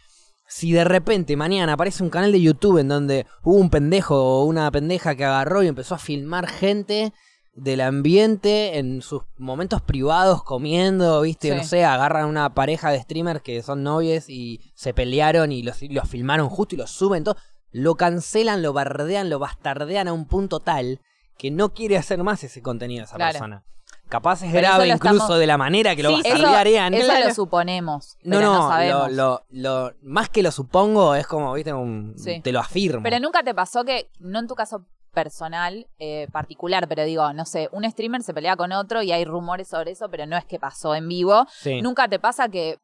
si de repente mañana aparece un canal de YouTube en donde hubo un pendejo o una pendeja que agarró y empezó a filmar gente del ambiente en sus momentos privados comiendo, viste, Sí. no sé, agarran una pareja de streamers que son novios y se pelearon y los, filmaron justo y los suben, todo, lo cancelan, lo bardean, lo bastardean a un punto tal que no quiere hacer más ese contenido esa Claro. persona. Capaz es Pero eso grave lo incluso estamos- de la manera que lo Sí, vas a Eso, Ian. eso Claro. lo suponemos. No, pero no, no, lo, sabemos. lo- lo- más que lo supongo es como, viste, un- Sí. te lo afirmo. Pero nunca te pasó que, no en tu caso personal, eh, particular, pero digo, no sé, un streamer se pelea con otro y hay rumores sobre eso, pero no es que pasó en vivo. Sí. Nunca te pasa que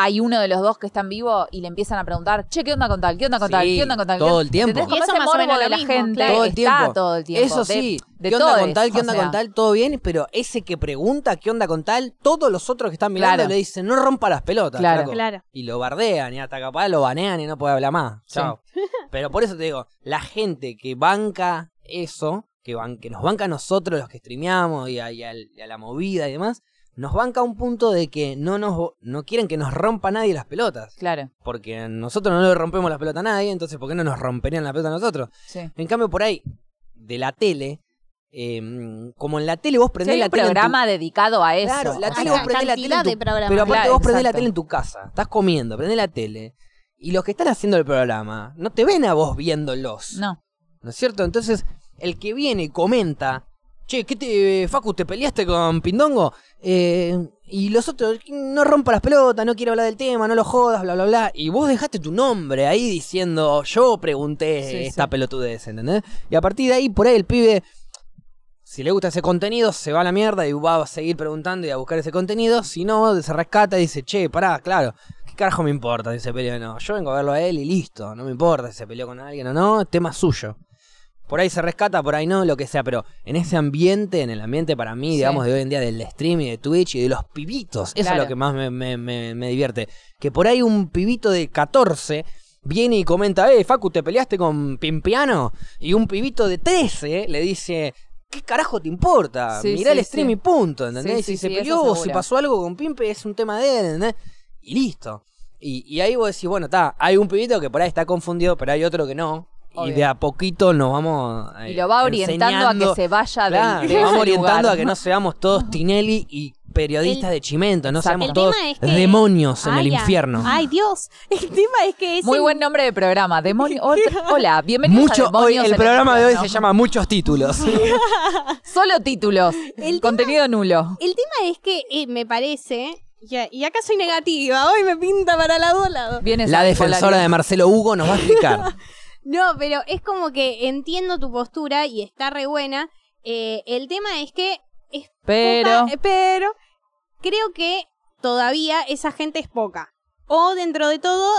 hay uno de los dos que está en vivo y le empiezan a preguntar, che, ¿qué onda con tal? ¿Qué onda con tal? Sí, ¿Qué onda con tal? todo el tiempo. Y eso más o menos de la mismo, gente claro. Todo el está tiempo. todo el tiempo. Eso de- sí, de ¿qué onda con tal? ¿Qué onda sea. con tal? Todo bien, pero ese que pregunta qué onda con tal, todos los otros que están mirando Claro. le dicen, no rompa las pelotas. Claro. flaco". Claro. Y lo bardean y hasta capaz lo banean y no puede hablar más. Sí. Chao. Pero por eso te digo, la gente que banca eso, que, ban- que nos banca a nosotros los que streameamos y a, y al- y a la movida y demás, nos banca a un punto de que no nos no quieren que nos rompa nadie las pelotas. Claro, Porque nosotros no le rompemos las pelotas a nadie, entonces ¿por qué no nos romperían la pelota a nosotros? sí. En cambio, por ahí, de la tele, eh, como en la tele vos prendés hay la un tele. en tu- programa dedicado a eso. Claro, la o tele sea, vos prendés la tele tu-. Pero aparte Claro, vos prendés la tele en tu casa, estás comiendo, prendés la tele. Y los que están haciendo el programa no te ven a vos viéndolos. No, ¿No es cierto? Entonces, el que viene y comenta, che, ¿qué te, Facu, te peleaste con Pindongo? Eh, y los otros, no rompa las pelotas, no quiero hablar del tema, no lo jodas, bla, bla, bla. Y vos dejaste tu nombre ahí diciendo, yo pregunté Sí, esta sí. pelotudez, ¿entendés? Y a partir de ahí, por ahí el pibe, si le gusta ese contenido, se va a la mierda y va a seguir preguntando y a buscar ese contenido. Si no, se rescata y dice, che, pará, claro. ¿Qué carajo me importa si se peleó o no? Yo vengo a verlo a él y listo. No me importa si se peleó con alguien o no, tema suyo. Por ahí se rescata, por ahí no, lo que sea, pero en ese ambiente, en el ambiente para mí, Sí. digamos, de hoy en día del stream y de Twitch y de los pibitos, eso es lo que más me, me- me- me divierte. Que por ahí un pibito de 14 viene y comenta, eh, Facu, ¿te peleaste con Pimpiano? Y un pibito de 13 le dice, ¿qué carajo te importa? Sí, Mirá sí, el stream y punto, ¿entendés? Si se peleó o si pasó algo con Pimpe es un tema de él, ¿entendés? Y listo. Y, y ahí vos decís, bueno, está, hay un pibito que por ahí está confundido, pero hay otro que no. Y de a poquito nos vamos eh, y lo va orientando a que se vaya del- Claro, de vamos orientando lugar. a que no seamos todos Tinelli y periodistas El- de Chimento, no seamos todos tema es que- demonios en el infierno. Ay, Dios. El tema es que es Muy el- buen nombre de programa. Demonio- Hola, bienvenidos Mucho, a Demonios hoy, el en programa de hoy se llama Muchos títulos. Solo títulos. El Contenido nulo. El tema es que eh, me parece. Y, y acá soy negativa, hoy me pinta para lado lado. Viene La defensora de Marcelo Hugo nos va a explicar. No, pero es como que entiendo tu postura y está re buena. Eh, el tema es que es Pero. poca, eh, pero creo que todavía esa gente es poca. O dentro de todo,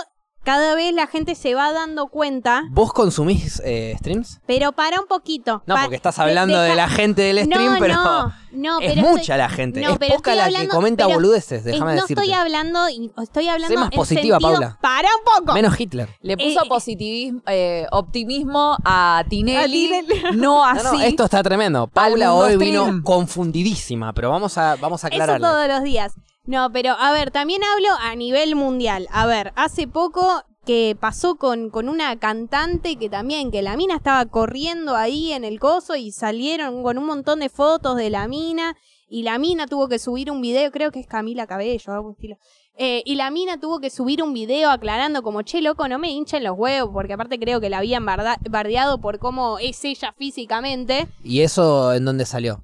cada vez la gente se va dando cuenta, ¿Vos consumís eh, streams? pero para un poquito. No, porque estás de- hablando de, deja- la gente del stream, no, pero no, no, es pero mucha estoy- la gente. no, es pero poca la hablando- que comenta pero- boludeces, déjame no decirte. estoy hablando, y- estoy hablando más en positiva, sentido- Paula. Para un poco. Menos Hitler. Le puso Eh, positivismo, eh, optimismo a Tinelli. A Tinelli. No No, así. no, esto está tremendo. Paula hoy stream. vino confundidísima, pero vamos a, vamos a Eso todos los días. No, pero a ver, también hablo a nivel mundial. A ver, hace poco que pasó con, con una cantante que también, que la mina estaba corriendo ahí en el coso y salieron con un montón de fotos de la mina y la mina tuvo que subir un video, creo que es Camila Cabello, algún estilo. Eh, y la mina tuvo que subir un video aclarando como, che, loco, no me hinchen los huevos, porque aparte creo que la habían bardeado por cómo es ella físicamente. ¿Y eso en dónde salió?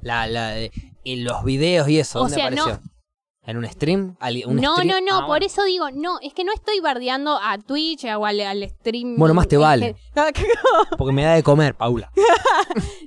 La, la, en los videos y eso, O ¿dónde sea, no- apareció? ¿En un stream? ¿Ali- un no, stream? no, no, Ah, por bueno. eso digo, no, es que no estoy bardeando a Twitch o al, al stream. Bueno, más te vale. gen- Porque me da de comer, Paula.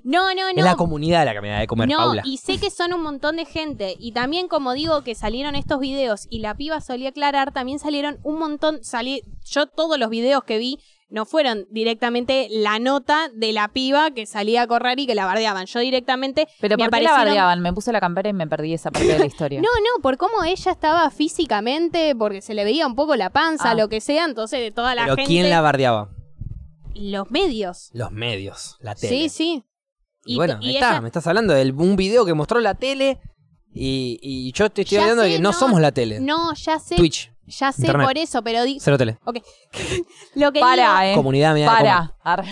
No, no, no. Es la comunidad la que me da de comer, no, Paula. y sé que son un montón de gente. Y también, como digo, que salieron estos videos y la piba solía aclarar, también salieron un montón. Salí, yo todos los videos que vi no fueron directamente la nota de la piba que salía a correr y que la bardeaban. Yo directamente. Pero me ¿por qué la bardeaban? Me puse la campera y me perdí esa parte de la historia. No, no, por cómo ella estaba físicamente, porque se le veía un poco la panza, Ah. lo que sea, entonces de toda la Pero gente. ¿quién la bardeaba? Los medios. Los medios, la tele. Sí, sí. Y, bueno, y está, ella- me estás hablando de un video que mostró la tele y, y yo te estoy Ya hablando de que no, no, somos la tele. No, ya sé. Twitch, Ya sé Internet. por eso, pero di- cero tele. lo que Para, digo, eh. Comunidad de. Para. Arre.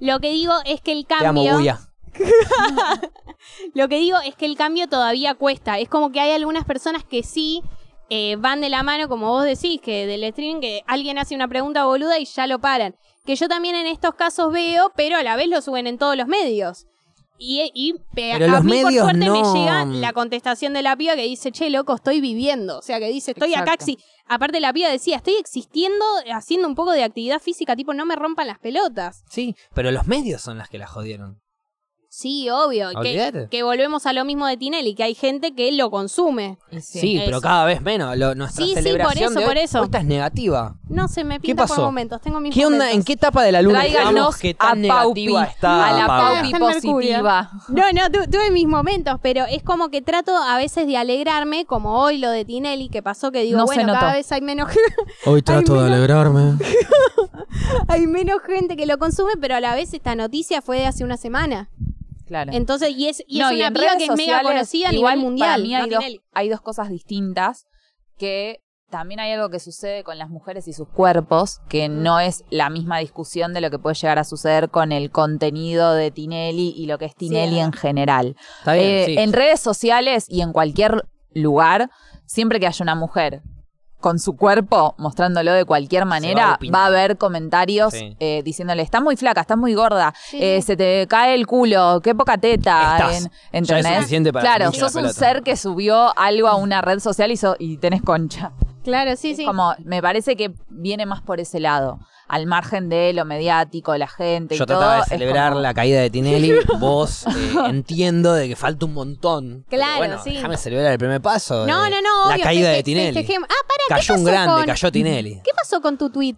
lo que digo es que el Te amo, cambio, Buya. lo que digo es que el cambio todavía cuesta. Es como que hay algunas personas que sí eh, van de la mano, como vos decís, que del streaming que alguien hace una pregunta boluda y ya lo paran. Que yo también en estos casos veo, pero a la vez lo suben en todos los medios. Y, y pe- Pero a los mí por medios suerte no- me llega la contestación de la piba que dice, che, loco, estoy viviendo. O sea, que dice, estoy acá. Exacto. exi- Aparte la piba decía, estoy existiendo haciendo un poco de actividad física, tipo, no me rompan las pelotas. Sí, pero los medios son las que la jodieron. Sí, obvio. Que, que volvemos a lo mismo de Tinelli, que hay gente que lo consume. Sí, pero cada vez menos. Lo- nuestra Sí, sí, por celebración eso, de hoy, por eso. esta es negativa. No se me ¿Qué pinta por momentos. Tengo mis ¿Qué onda? momentos. ¿En qué etapa de la luna Tráiganos estamos que a tan Paupi, negativa está a la? Paupi positiva. No, no, tu- tuve mis momentos, pero es como que trato a veces de alegrarme, como hoy lo de Tinelli, que pasó que digo, No bueno, cada vez hay menos, Hoy trato de alegrarme. hay menos gente que lo consume, pero a la vez esta noticia fue de hace una semana. Claro. Entonces, y es, y No, es una en piba que es mega conocida a igual nivel mundial. Para mí hay, no dos, Tinelli. hay dos cosas distintas que también hay algo que sucede con las mujeres y sus cuerpos, que no es la misma discusión de lo que puede llegar a suceder con el contenido de Tinelli y lo que es Tinelli Sí. en general. Está bien, Eh, sí. En redes sociales y en cualquier lugar, siempre que haya una mujer con su cuerpo mostrándolo de cualquier manera, va, a haber comentarios Sí. eh, diciéndole, estás muy flaca, estás muy gorda, Sí. eh, se te cae el culo, qué poca teta. Estás. en- Ya es ¿Entendés? suficiente para claro, sos un ser que subió algo a una red social y, so- y tenés concha. Claro, sí, Es sí. Como, me parece que viene más por ese lado, al margen de lo mediático, de la gente y Yo todo. trataba de celebrar como- la caída de Tinelli. Vos eh, entiendo de que falta un montón. Claro, bueno, sí. déjame celebrar el primer paso. No, de no, no, La obvio, caída de Tinelli. festejemos. Ah, para, Cayó un grande, con- cayó Tinelli. ¿qué pasó con tu tweet?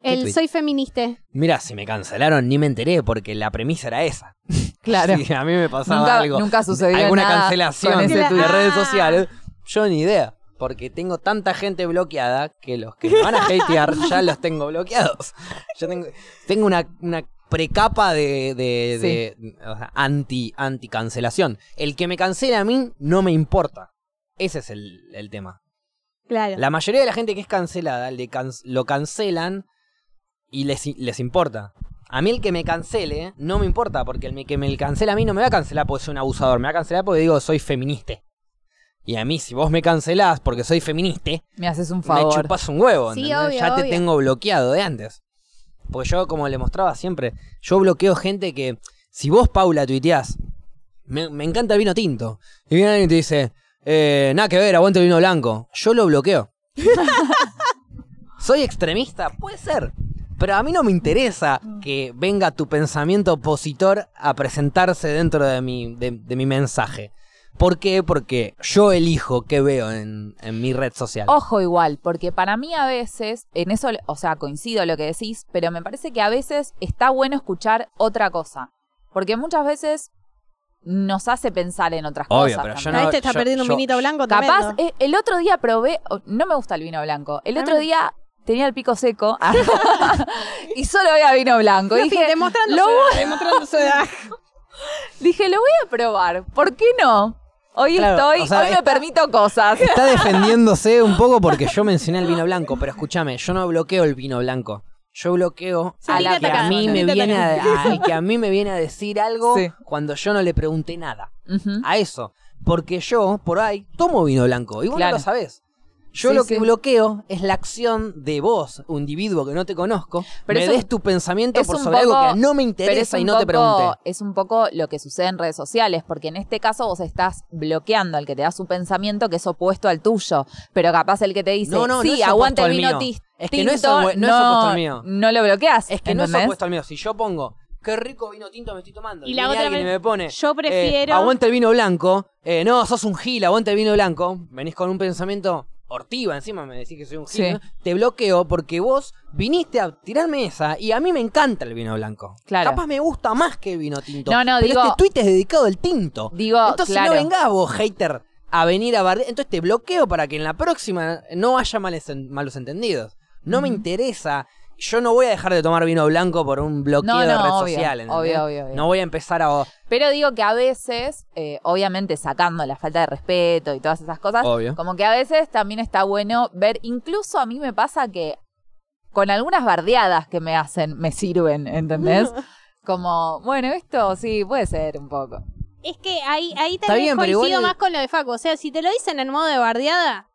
El tweet? soy feminista. Mira, si me cancelaron ni me enteré porque la premisa era esa. Claro. Si a mí me pasaba Nunca, algo. nunca sucedió alguna nada cancelación con ese de redes Ah. sociales, yo ni idea. Porque tengo tanta gente bloqueada que los que me van a hatear ya los tengo bloqueados. Yo tengo, tengo una, una precapa de, de, de- o sea, anti, anti cancelación. El que me cancela a mí no me importa. Ese es el, el tema. Claro. La mayoría de la gente que es cancelada le can- lo cancelan y les, les importa. A mí el que me cancele no me importa, porque el que me cancela a mí no me va a cancelar porque soy un abusador, me va a cancelar porque digo soy feminista. Y a mí, si vos me cancelás porque soy feminista, Me haces un me favor. chupas un huevo. Sí, obvio, ya te tengo bloqueado de antes. Porque yo, como le mostraba siempre, yo bloqueo gente que, si vos, Paula, tuiteás, me, me encanta el vino tinto, y viene alguien y te dice, eh, nada que ver, aguante el vino blanco, yo lo bloqueo. ¿Soy extremista? Puede ser. Pero a mí no me interesa que venga tu pensamiento opositor a presentarse dentro de mi, de, de mi mensaje. ¿Por qué? Porque yo elijo qué veo en, en mi red social. Ojo igual, porque para mí a veces, en eso, o sea, coincido lo que decís, pero me parece que a veces está bueno escuchar otra cosa. Porque muchas veces nos hace pensar en otras Obvio, cosas. pero yo también. Ah, este está yo- perdiendo un vinito blanco Capaz, tremendo. eh, el otro día probé, oh, no me gusta el vino blanco, el otro día tenía el pico seco y solo había vino blanco. Y dije, demostrando lo su voy- edad, demostrando su edad. dije, lo voy a probar, ¿por qué no? Hoy Claro, estoy, o sea, hoy me permito cosas. Está defendiéndose un poco porque yo mencioné el vino blanco, pero escúchame, yo no bloqueo el vino blanco. Yo bloqueo Sí, a la que a mí me viene a, que a mí me viene a decir algo Sí. cuando yo no le pregunté nada. A eso. Porque yo, por ahí, tomo vino blanco. Y vos Claro. no lo sabés. Yo Sí, lo que sí. bloqueo es la acción de vos, un individuo que no te conozco, Pero me es un- des tu pensamiento por sobre algo que no me interesa y no te pregunté. Es un poco lo que sucede en redes sociales, porque en este caso vos estás bloqueando al que te da su pensamiento que es opuesto al tuyo. Pero capaz el que te dice, No, no, no sí, es aguante opuesto el vino tis- Es que no es tinto", abue- no es opuesto al mío. No lo bloqueas. Es que no es ¿entendés? opuesto al mío. Si yo pongo, qué rico vino tinto me estoy tomando. Y Y, la otra vez, me pone. yo eh, prefiero- aguanta el vino blanco. eh, no, sos un gil, aguanta el vino blanco. Venís con un pensamiento hortiva encima, me decís que soy un gil. Te bloqueo porque vos viniste a tirarme esa y a mí me encanta el vino blanco. Claro. Capaz me gusta más que el vino tinto. No, no, pero digo- este tweet es dedicado al tinto. Digo, Entonces claro. no vengás vos, hater, a venir a bardear. Entonces te bloqueo para que en la próxima no haya males en- malos entendidos. No me interesa. Yo no voy a dejar de tomar vino blanco por un bloqueo No, de red obvio, social. ¿entendés? obvio, obvio, obvio. No voy a empezar a. Pero digo que a veces, eh, obviamente sacando la falta de respeto y todas esas cosas, Obvio. como que a veces también está bueno ver, incluso a mí me pasa que con algunas bardeadas que me hacen, me sirven, ¿entendés? Como, bueno, esto sí, puede ser un poco. Es que ahí, ahí también coincido igual- más con lo de Facu. O sea, si te lo dicen en modo de bardeada,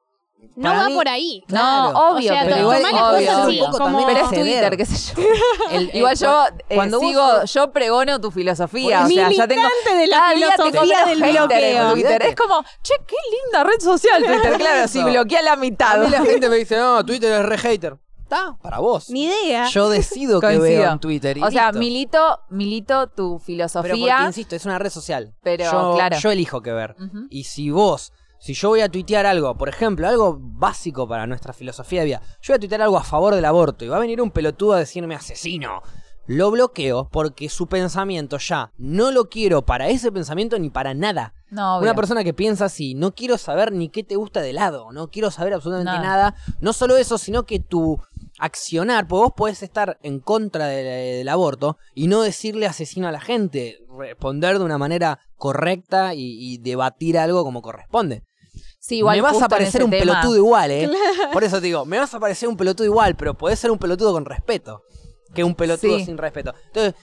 No Para va mí- por ahí. Claro. No, obvio, O sea, pero igual tomá las obvio, cosas obvio. así, como- Pero es. Twitter, qué sé yo. El- Igual yo eh, cuando vos sigo, yo pregono tu filosofía. O sea, ya tengo. Militante de la Cada día tengo filosofía menos del en bloqueo. Twitter. Es como, che, qué linda red social Twitter. Claro, si Eso. bloquea la A mitad. mí la gente me dice, no, Twitter es re hater. Está, para vos. Ni idea. Yo decido que Coincido. veo en Twitter. y O sea, listo. milito, milito tu Pero porque, filosofía. insisto, es una red social. Pero, yo, claro. yo elijo qué ver. Ujú. Y si vos, si yo voy a tuitear algo, por ejemplo, algo básico para nuestra filosofía de vida, yo voy a tuitear algo a favor del aborto y va a venir un pelotudo a decirme asesino. Lo bloqueo porque su pensamiento ya no lo quiero para ese pensamiento ni para nada. No. Una persona que piensa así, no quiero saber ni qué te gusta de helado, no quiero saber absolutamente Nada. nada. No solo eso, sino que tu accionar, porque vos podés estar en contra de- del aborto y no decirle asesino a la gente, responder de una manera correcta y, y debatir algo como corresponde. Sí, igual me vas a parecer un tema- pelotudo igual, ¿eh? Por eso te digo, me vas a parecer un pelotudo igual, pero podés ser un pelotudo con respeto, que un pelotudo Sí. sin respeto. Entonces,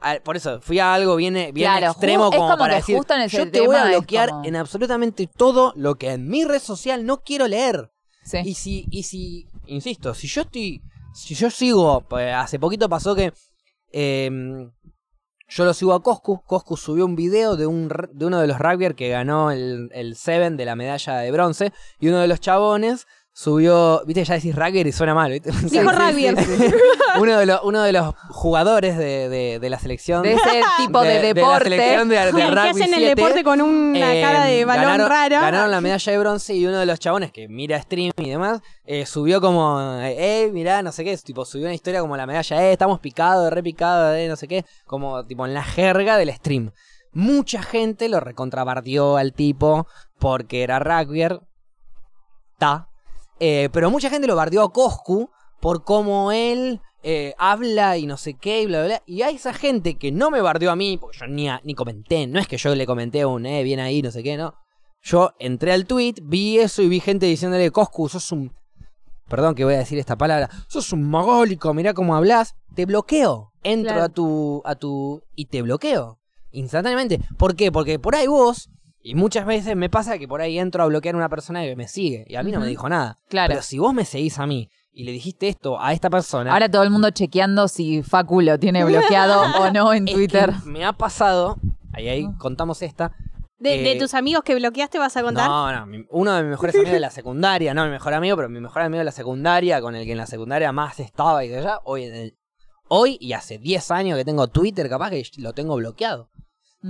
a- por eso fui a algo bien, bien Claro, extremo como, como para decir, yo te voy a bloquear como- en absolutamente todo lo que en mi red social no quiero leer. Sí. Y si, y si, insisto, si yo estoy, si yo sigo, pues, hace poquito pasó que em, yo lo sigo a Coscu, Coscu subió un video de, un, de uno de los rugbyers que ganó el, el Seven de la medalla de bronce, y uno de los chabones subió, viste, ya decís rugby y suena mal, ¿viste? Dijo rugbyer. uno, de los, uno de los jugadores de, de- de la selección De ese tipo de, de la deporte. selección de, que rugby hacen el 7, deporte con una eh, cara de balón ganaron, rara. Ganaron la medalla de bronce y uno de los chabones que mira stream y demás, eh, subió como, eh, mirá, no sé qué, tipo, subió una historia como la medalla, eh, estamos picados, re picados, eh, no sé qué, como tipo en la jerga del stream. Mucha gente lo recontrabardió al tipo porque era rugbyer, ta, eh, pero mucha gente lo bardeó a Coscu por cómo él eh, habla y no sé qué y bla, bla, bla. Y a esa gente que no me bardeó a mí, porque yo ni, a- ni comenté, no es que yo le comenté a un, eh, bien ahí, no sé qué, no. Yo entré al tweet, vi eso y vi gente diciéndole, Coscu, sos un... Perdón que voy a decir esta palabra. Sos un mogólico, mirá cómo hablas. Te bloqueo. Entro Claro. a tu... a tu. y te bloqueo. Instantáneamente. ¿Por qué? Porque por ahí vos. Y muchas veces me pasa que por ahí entro a bloquear a una persona que me sigue. Y a mí no me dijo nada. Claro. Pero si vos me seguís a mí y le dijiste esto a esta persona. Ahora todo el mundo chequeando si Facu lo tiene bloqueado o no en es que Twitter. me ha pasado. Ahí, ahí contamos esta. de, de eh, tus amigos que bloqueaste vas a contar. No, no, mi- uno de mis mejores amigos de la secundaria, no mi mejor amigo, pero mi mejor amigo de la secundaria, con el que en la secundaria más estaba y de allá, hoy, en el- hoy y hace 10 años que tengo Twitter, capaz que lo tengo bloqueado.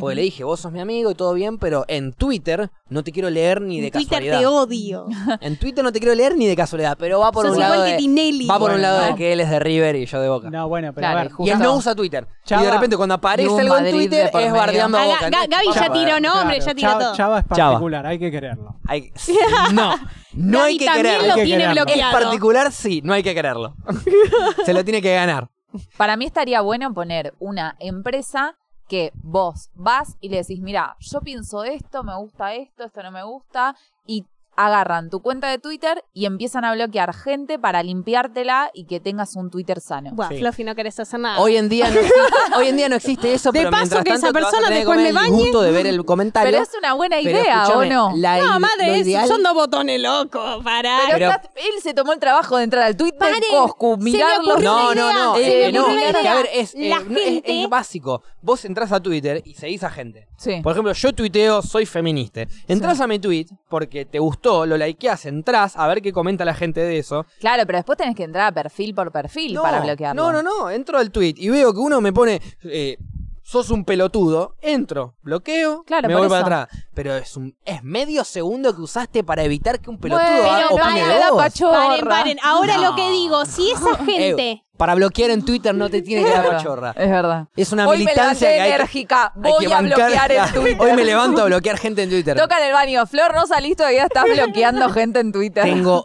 Porque le dije, vos sos mi amigo y todo bien, pero en Twitter no te quiero leer ni de en Twitter casualidad. te odio. En Twitter no te quiero leer ni de casualidad, pero va por Sos un lado que de, Tinelli. va por un lado no. de que él es de River y yo de Boca. No, bueno, pero Claro, a ver. y y justo- él no usa Twitter. Chava- y de repente cuando aparece algo en Madrid Twitter es bardeando a Boca. Gaby ya Chava, tiró nombre, Claro, ya tiró Chava- todo. Chava es Chava. particular, hay que quererlo. hay- no, no Gaby hay que también quererlo. lo tiene quererlo. Es bloqueado. particular, sí, no hay que quererlo. Se lo tiene que ganar. Para mí estaría bueno poner una empresa que vos vas y le decís, mira, yo pienso esto, me gusta esto, esto no me gusta, y agarran tu cuenta de Twitter y empiezan a bloquear gente para limpiártela y que tengas un Twitter sano. Buah, Sí. Fluffy, no querés hacer nada. Hoy en día no existe, hoy en día no existe eso, De pero paso mientras que tanto esa te persona que después me bañe. gusto de ver el comentario. Pero es una buena idea, ¿o no? la no, madre, ideal- son dos botones locos, pará. Pero, Pero- estás- él se tomó el trabajo de entrar al Twitter Paren, Coscu, mirarlo. No, no, no, eh, no, es que, a ver, es, La eh, es- es básico. Vos entras a Twitter y seguís a gente. Sí. Por ejemplo, yo tuiteo, soy feminista. Entrás a mi tweet porque te gustó, lo likeás, entrás a ver qué comenta la gente de eso. Claro, pero después tenés que entrar a perfil por perfil No, para bloquearlo. No, no, no. Entro al tweet y veo que uno me pone. eh, sos un pelotudo. Entro, bloqueo, Claro, me voy para atrás. Pero es un es medio segundo que usaste para evitar que un pelotudo Bueno, haga- pero opine de vos. pachorra. Paren, paren. Ahora No. lo que digo, si esa gente. Eh, para bloquear en Twitter no te tiene que dar pachorra. Es verdad. Es una Hoy militancia que hay enérgica. hay Voy que a bancar- bloquear en Twitter. Hoy me levanto a bloquear gente en Twitter. Toca en el baño. Flor, no salís todavía, estás bloqueando gente en Twitter. Tengo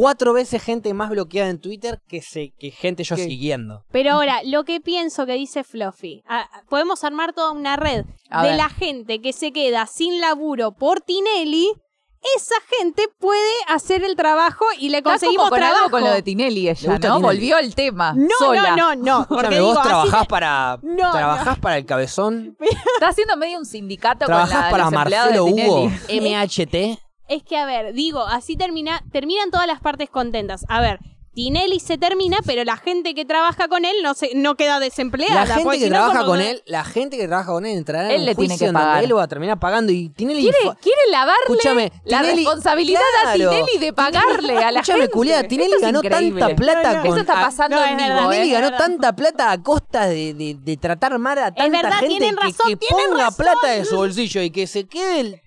cuatro veces gente más bloqueada en Twitter que, se, que gente yo ¿Qué? siguiendo. Pero ahora, lo que pienso que dice Fluffy, podemos armar toda una red A de ver. la gente que se queda sin laburo por Tinelli. Esa gente puede hacer el trabajo y le conseguimos como con trabajo. algo con lo de Tinelli ella, ¿no? Tinelli. Volvió el tema. no, sola. no, no, no. Porque digo, vos así- trabajás para. No, trabajás para el cabezón. Está haciendo medio un sindicato con la, para los Marcelo de Hugo. MHT. Es que, a ver, digo, así termina, terminan todas las partes contentas. A ver, Tinelli se termina, pero la gente que trabaja con él no se, no queda desempleada. La gente que trabaja con él, la gente que trabaja con él entrará Él en le un tiene que donde pagar. él lo va a terminar pagando y Tinelli Quiere, quiere lavarle Escúchame, la Tinelli- responsabilidad claro. a Tinelli de pagarle a la Escúchame, gente. culiá, Tinelli Esto es ganó increíble. tanta plata No, no. con Eso está a- pasando no, en es vivo, ¿eh? Tinelli ganó tanta plata a costa de, de- de tratar mal a tanta verdad, gente tienen que- razón, que, tienen ponga razón. plata de su bolsillo y que se quede el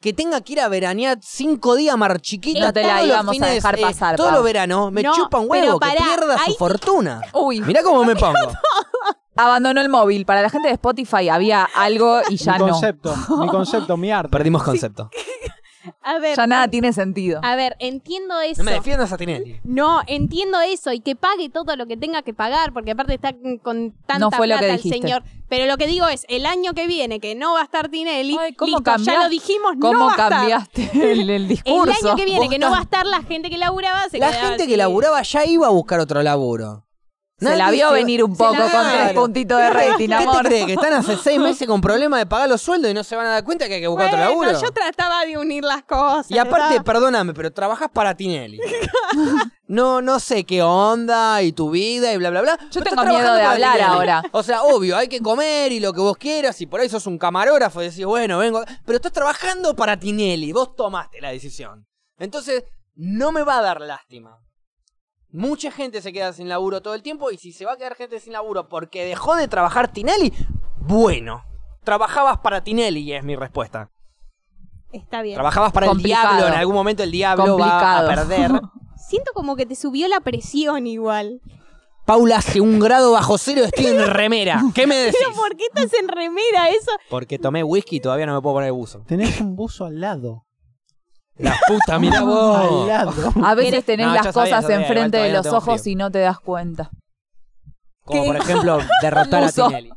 que tenga que ir a veranear cinco días a Mar Chiquita No te la todos los íbamos a fines, dejar pasar, todos Pau. los veranos me chupa un huevo que pierda su fortuna Uy, mirá cómo me pongo abandonó el móvil. Para la gente de Spotify había algo y ya mi no. concepto, mi concepto, mi arte. perdimos concepto A ver, Ya nada tiene sentido. a ver, entiendo eso. no me defiendas a Tinelli No, entiendo eso y que pague todo lo que tenga que pagar, porque aparte está con tanta No fue lo plata que el dijiste. señor. Pero lo que digo es, el año que viene, que no va a estar Tinelli, Ay, ¿cómo listo, ya cambiaste? lo dijimos, ¿Cómo no va a estar. cambiaste el, el discurso? El año que viene, que no va a estar la gente que laburaba, se la gente así. que laburaba ya iba a buscar otro laburo Se la vio se- venir un poco la- con tres puntitos de rating, ¿Qué amor. te crees? ¿Que están hace seis meses con problemas de pagar los sueldos y no se van a dar cuenta que hay que buscar otro Bueno, laburo? yo trataba de unir las cosas. Y aparte, ¿verdad? perdóname, pero trabajas para Tinelli. No, no sé qué onda y tu vida y bla, bla, bla. Yo tengo miedo de hablar Tinelli. ahora. O sea, obvio, hay que comer y lo que vos quieras y por ahí sos un camarógrafo y decís, bueno, vengo. Pero estás trabajando para Tinelli, vos tomaste la decisión. Entonces, no me va a dar lástima. Mucha gente se queda sin laburo todo el tiempo y si se va a quedar gente sin laburo porque dejó de trabajar Tinelli, bueno. Trabajabas para Tinelli y es mi respuesta. Está bien. Trabajabas para Complicado. el diablo, en algún momento el diablo va a Complicado. perder. Siento como que te subió la presión igual. Paula hace un grado bajo cero estoy en remera. ¿Qué me decís? Pero ¿por qué estás en remera? Eso. Porque tomé whisky y todavía no me puedo poner el buzo. Tenés un buzo al lado. La puta, mira vos. A veces tenés No, las ya sabía, cosas ya sabía, enfrente igual de todavía no los tengo ojos frío. y no te das cuenta. Como ¿Qué? por ejemplo, derrotar a. Tinelli.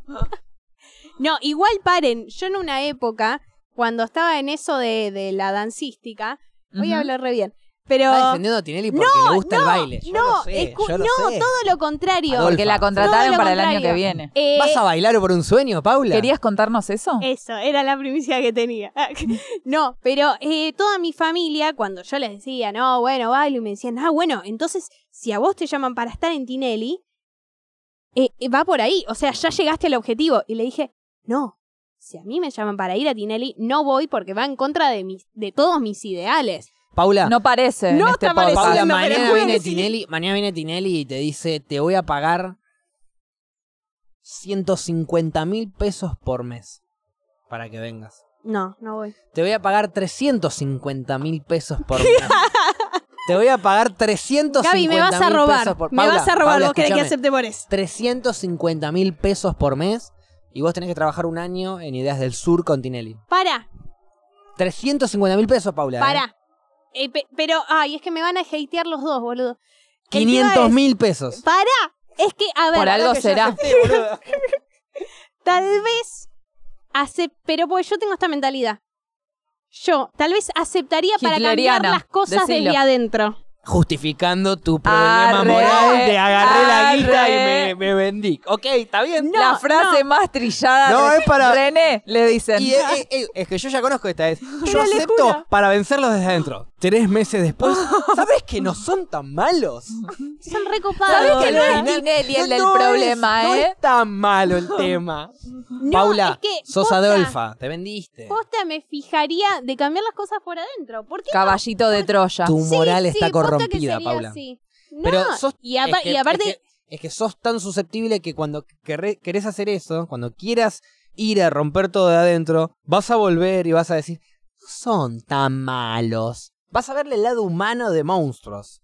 No, igual paren. Yo en una época, cuando estaba en eso de, de la dancística, voy Ujú. a hablar re bien. Pero. Está defendiendo a Tinelli porque le gusta el baile. Yo no, lo sé, escu- yo lo no, sé. todo lo contrario. Porque la contrataron para el año que viene. Eh, ¿Vas a bailar por un sueño, Paula? ¿Querías contarnos eso? Eso, era la primicia que tenía. no, pero eh, toda mi familia, cuando yo les decía, no, bueno, bailo, y me decían, ah, bueno, entonces, si a vos te llaman para estar en Tinelli, eh, eh, va por ahí, o sea, ya llegaste al objetivo. Y le dije, no, si a mí me llaman para ir a Tinelli, no voy porque va en contra de, mis, de todos mis ideales. Paula, No parece en No este está podcast. Paula, pareciendo, pero mañana viene. Tinelli, mañana viene Tinelli y te dice, te voy a pagar 150 mil pesos por mes para que vengas. No, no voy. Te voy a pagar 350 mil pesos por mes. Te voy a pagar 350 Gaby, me vas a mil robar. pesos por Me vas a robar, vos querés que acepte por eso. 350 mil pesos por mes y vos tenés que trabajar un año en Ideas del Sur con Tinelli. Para, 350 mil pesos, Paula. ¿eh? para. Eh, pe- pero, ay, es que me van a hatear los dos, boludo. El tema 500 es- mil pesos. Para, es que, a ver, Por algo Que será. acepté, tal vez hace, pero pues yo tengo esta mentalidad. Yo tal vez aceptaría para cambiar Hitleriana, las cosas decilo. desde adentro. Justificando tu problema Arre, moral de agarré la guita y arre. me, me vendí. Ok, está bien. la frase más trillada. No, de- es para- René, le dicen. Y eh, eh, eh, es que yo ya conozco esta vez. Yo le acepto juro. para vencerlos desde adentro. Tres meses después, ¿sabes que no son tan malos? Son recopados. ¿Sabes que no al es final- Tinelli el del no es- problema, no eh? es tan malo el tema. No, Paula, es que, sos posta, Adolfa, te vendiste. Posta me fijaría de cambiar las cosas por adentro. ¿Por qué? Caballito de Troya. Tu Sí, moral sí, está posta que corrompida, sería Paula. así. No, Pero sos, y, apa- es que- y aparte, es que, es que sos tan susceptible que cuando querré- querés hacer eso, cuando quieras ir a romper todo de adentro, vas a volver y vas a decir, no son tan malos. Vas a verle el lado humano de monstruos.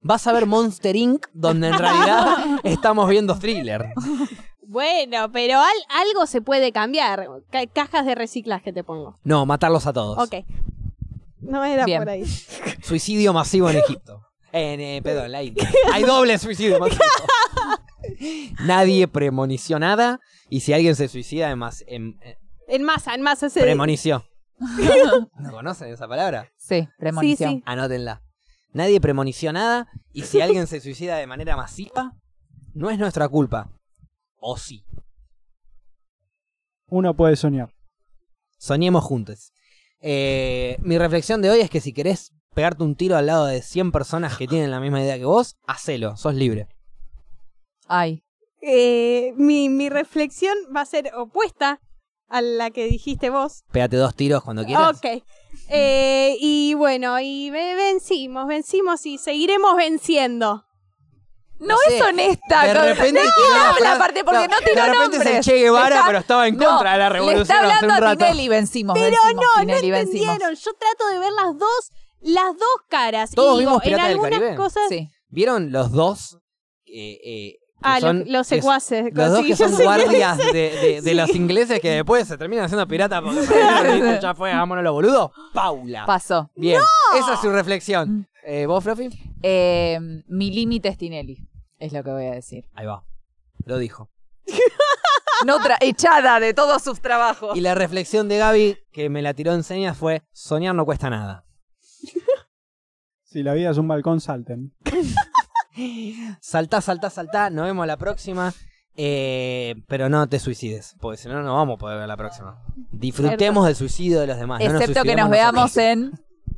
Vas a ver Monster Inc., donde en realidad estamos viendo thriller. bueno, pero al- algo se puede cambiar. Ca- cajas de reciclaje te pongo. No, matarlos a todos. Ok. No era Bien. por ahí. Suicidio masivo en Egipto. En, eh, perdón, en la India. Hay doble suicidio masivo. Nadie premonició nada. Y si alguien se suicida, además, em, eh, En masa, en masa. Se... premonició. ¿No conocen esa palabra? Sí, premonición. Sí, sí. Anótenla. Nadie premonició nada. Y si alguien se suicida de manera masiva, no es nuestra culpa. O sí. Uno puede soñar. Soñemos juntos. Eh, mi reflexión de hoy es que si querés pegarte un tiro al lado de 100 personas que tienen la misma idea que vos, hacelo, sos libre. Ay, Eh, mi, mi reflexión va a ser opuesta a la que dijiste vos. Pégate dos tiros cuando quieras. Ok. Eh, y bueno, y ve- vencimos, vencimos y seguiremos venciendo. no sé, es honesta. de con- repente no, tiró no, la la frase- parte porque no, no, tiró de repente es el nombres. Che Guevara, está- pero estaba en no, contra de la revolución Le está hace un hablando a. Tinelli, vencimos, Pero vencimos, no, no Tinelli, vencimos. entendieron. Yo trato de ver las dos, las dos caras. Todos y digo, vimos en Pirata del algunas Caribe. cosas. Sí. ¿Vieron los dos? eh, eh, Ah, los que- secuaces. Los dos que son guardias de, de- los ingleses que después se terminan haciendo piratas porque ya fue, hagámonos los boludos. Paula. Pasó. Bien, esa es su reflexión. Eh, ¿Vos, Fluffy? Eh, mi límite es Tinelli, es lo que voy a decir. Ahí va. Lo dijo. No tra- echada de todos sus trabajos. Y la reflexión de Gaby, que me la tiró en señas, fue: soñar no cuesta nada. Si la vida es un balcón, salten. Saltá, saltá, saltá. Nos vemos la próxima. Eh, pero no te suicides, porque si no, no vamos a poder ver la próxima. Disfrutemos del suicidio de los demás. no nos Excepto que nos veamos nosotros. en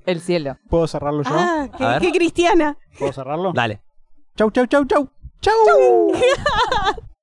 el cielo. ¿Puedo cerrarlo yo? Ah, qué cristiana. ¿Puedo cerrarlo? Dale. Chau, chau, chau, chau. Chau.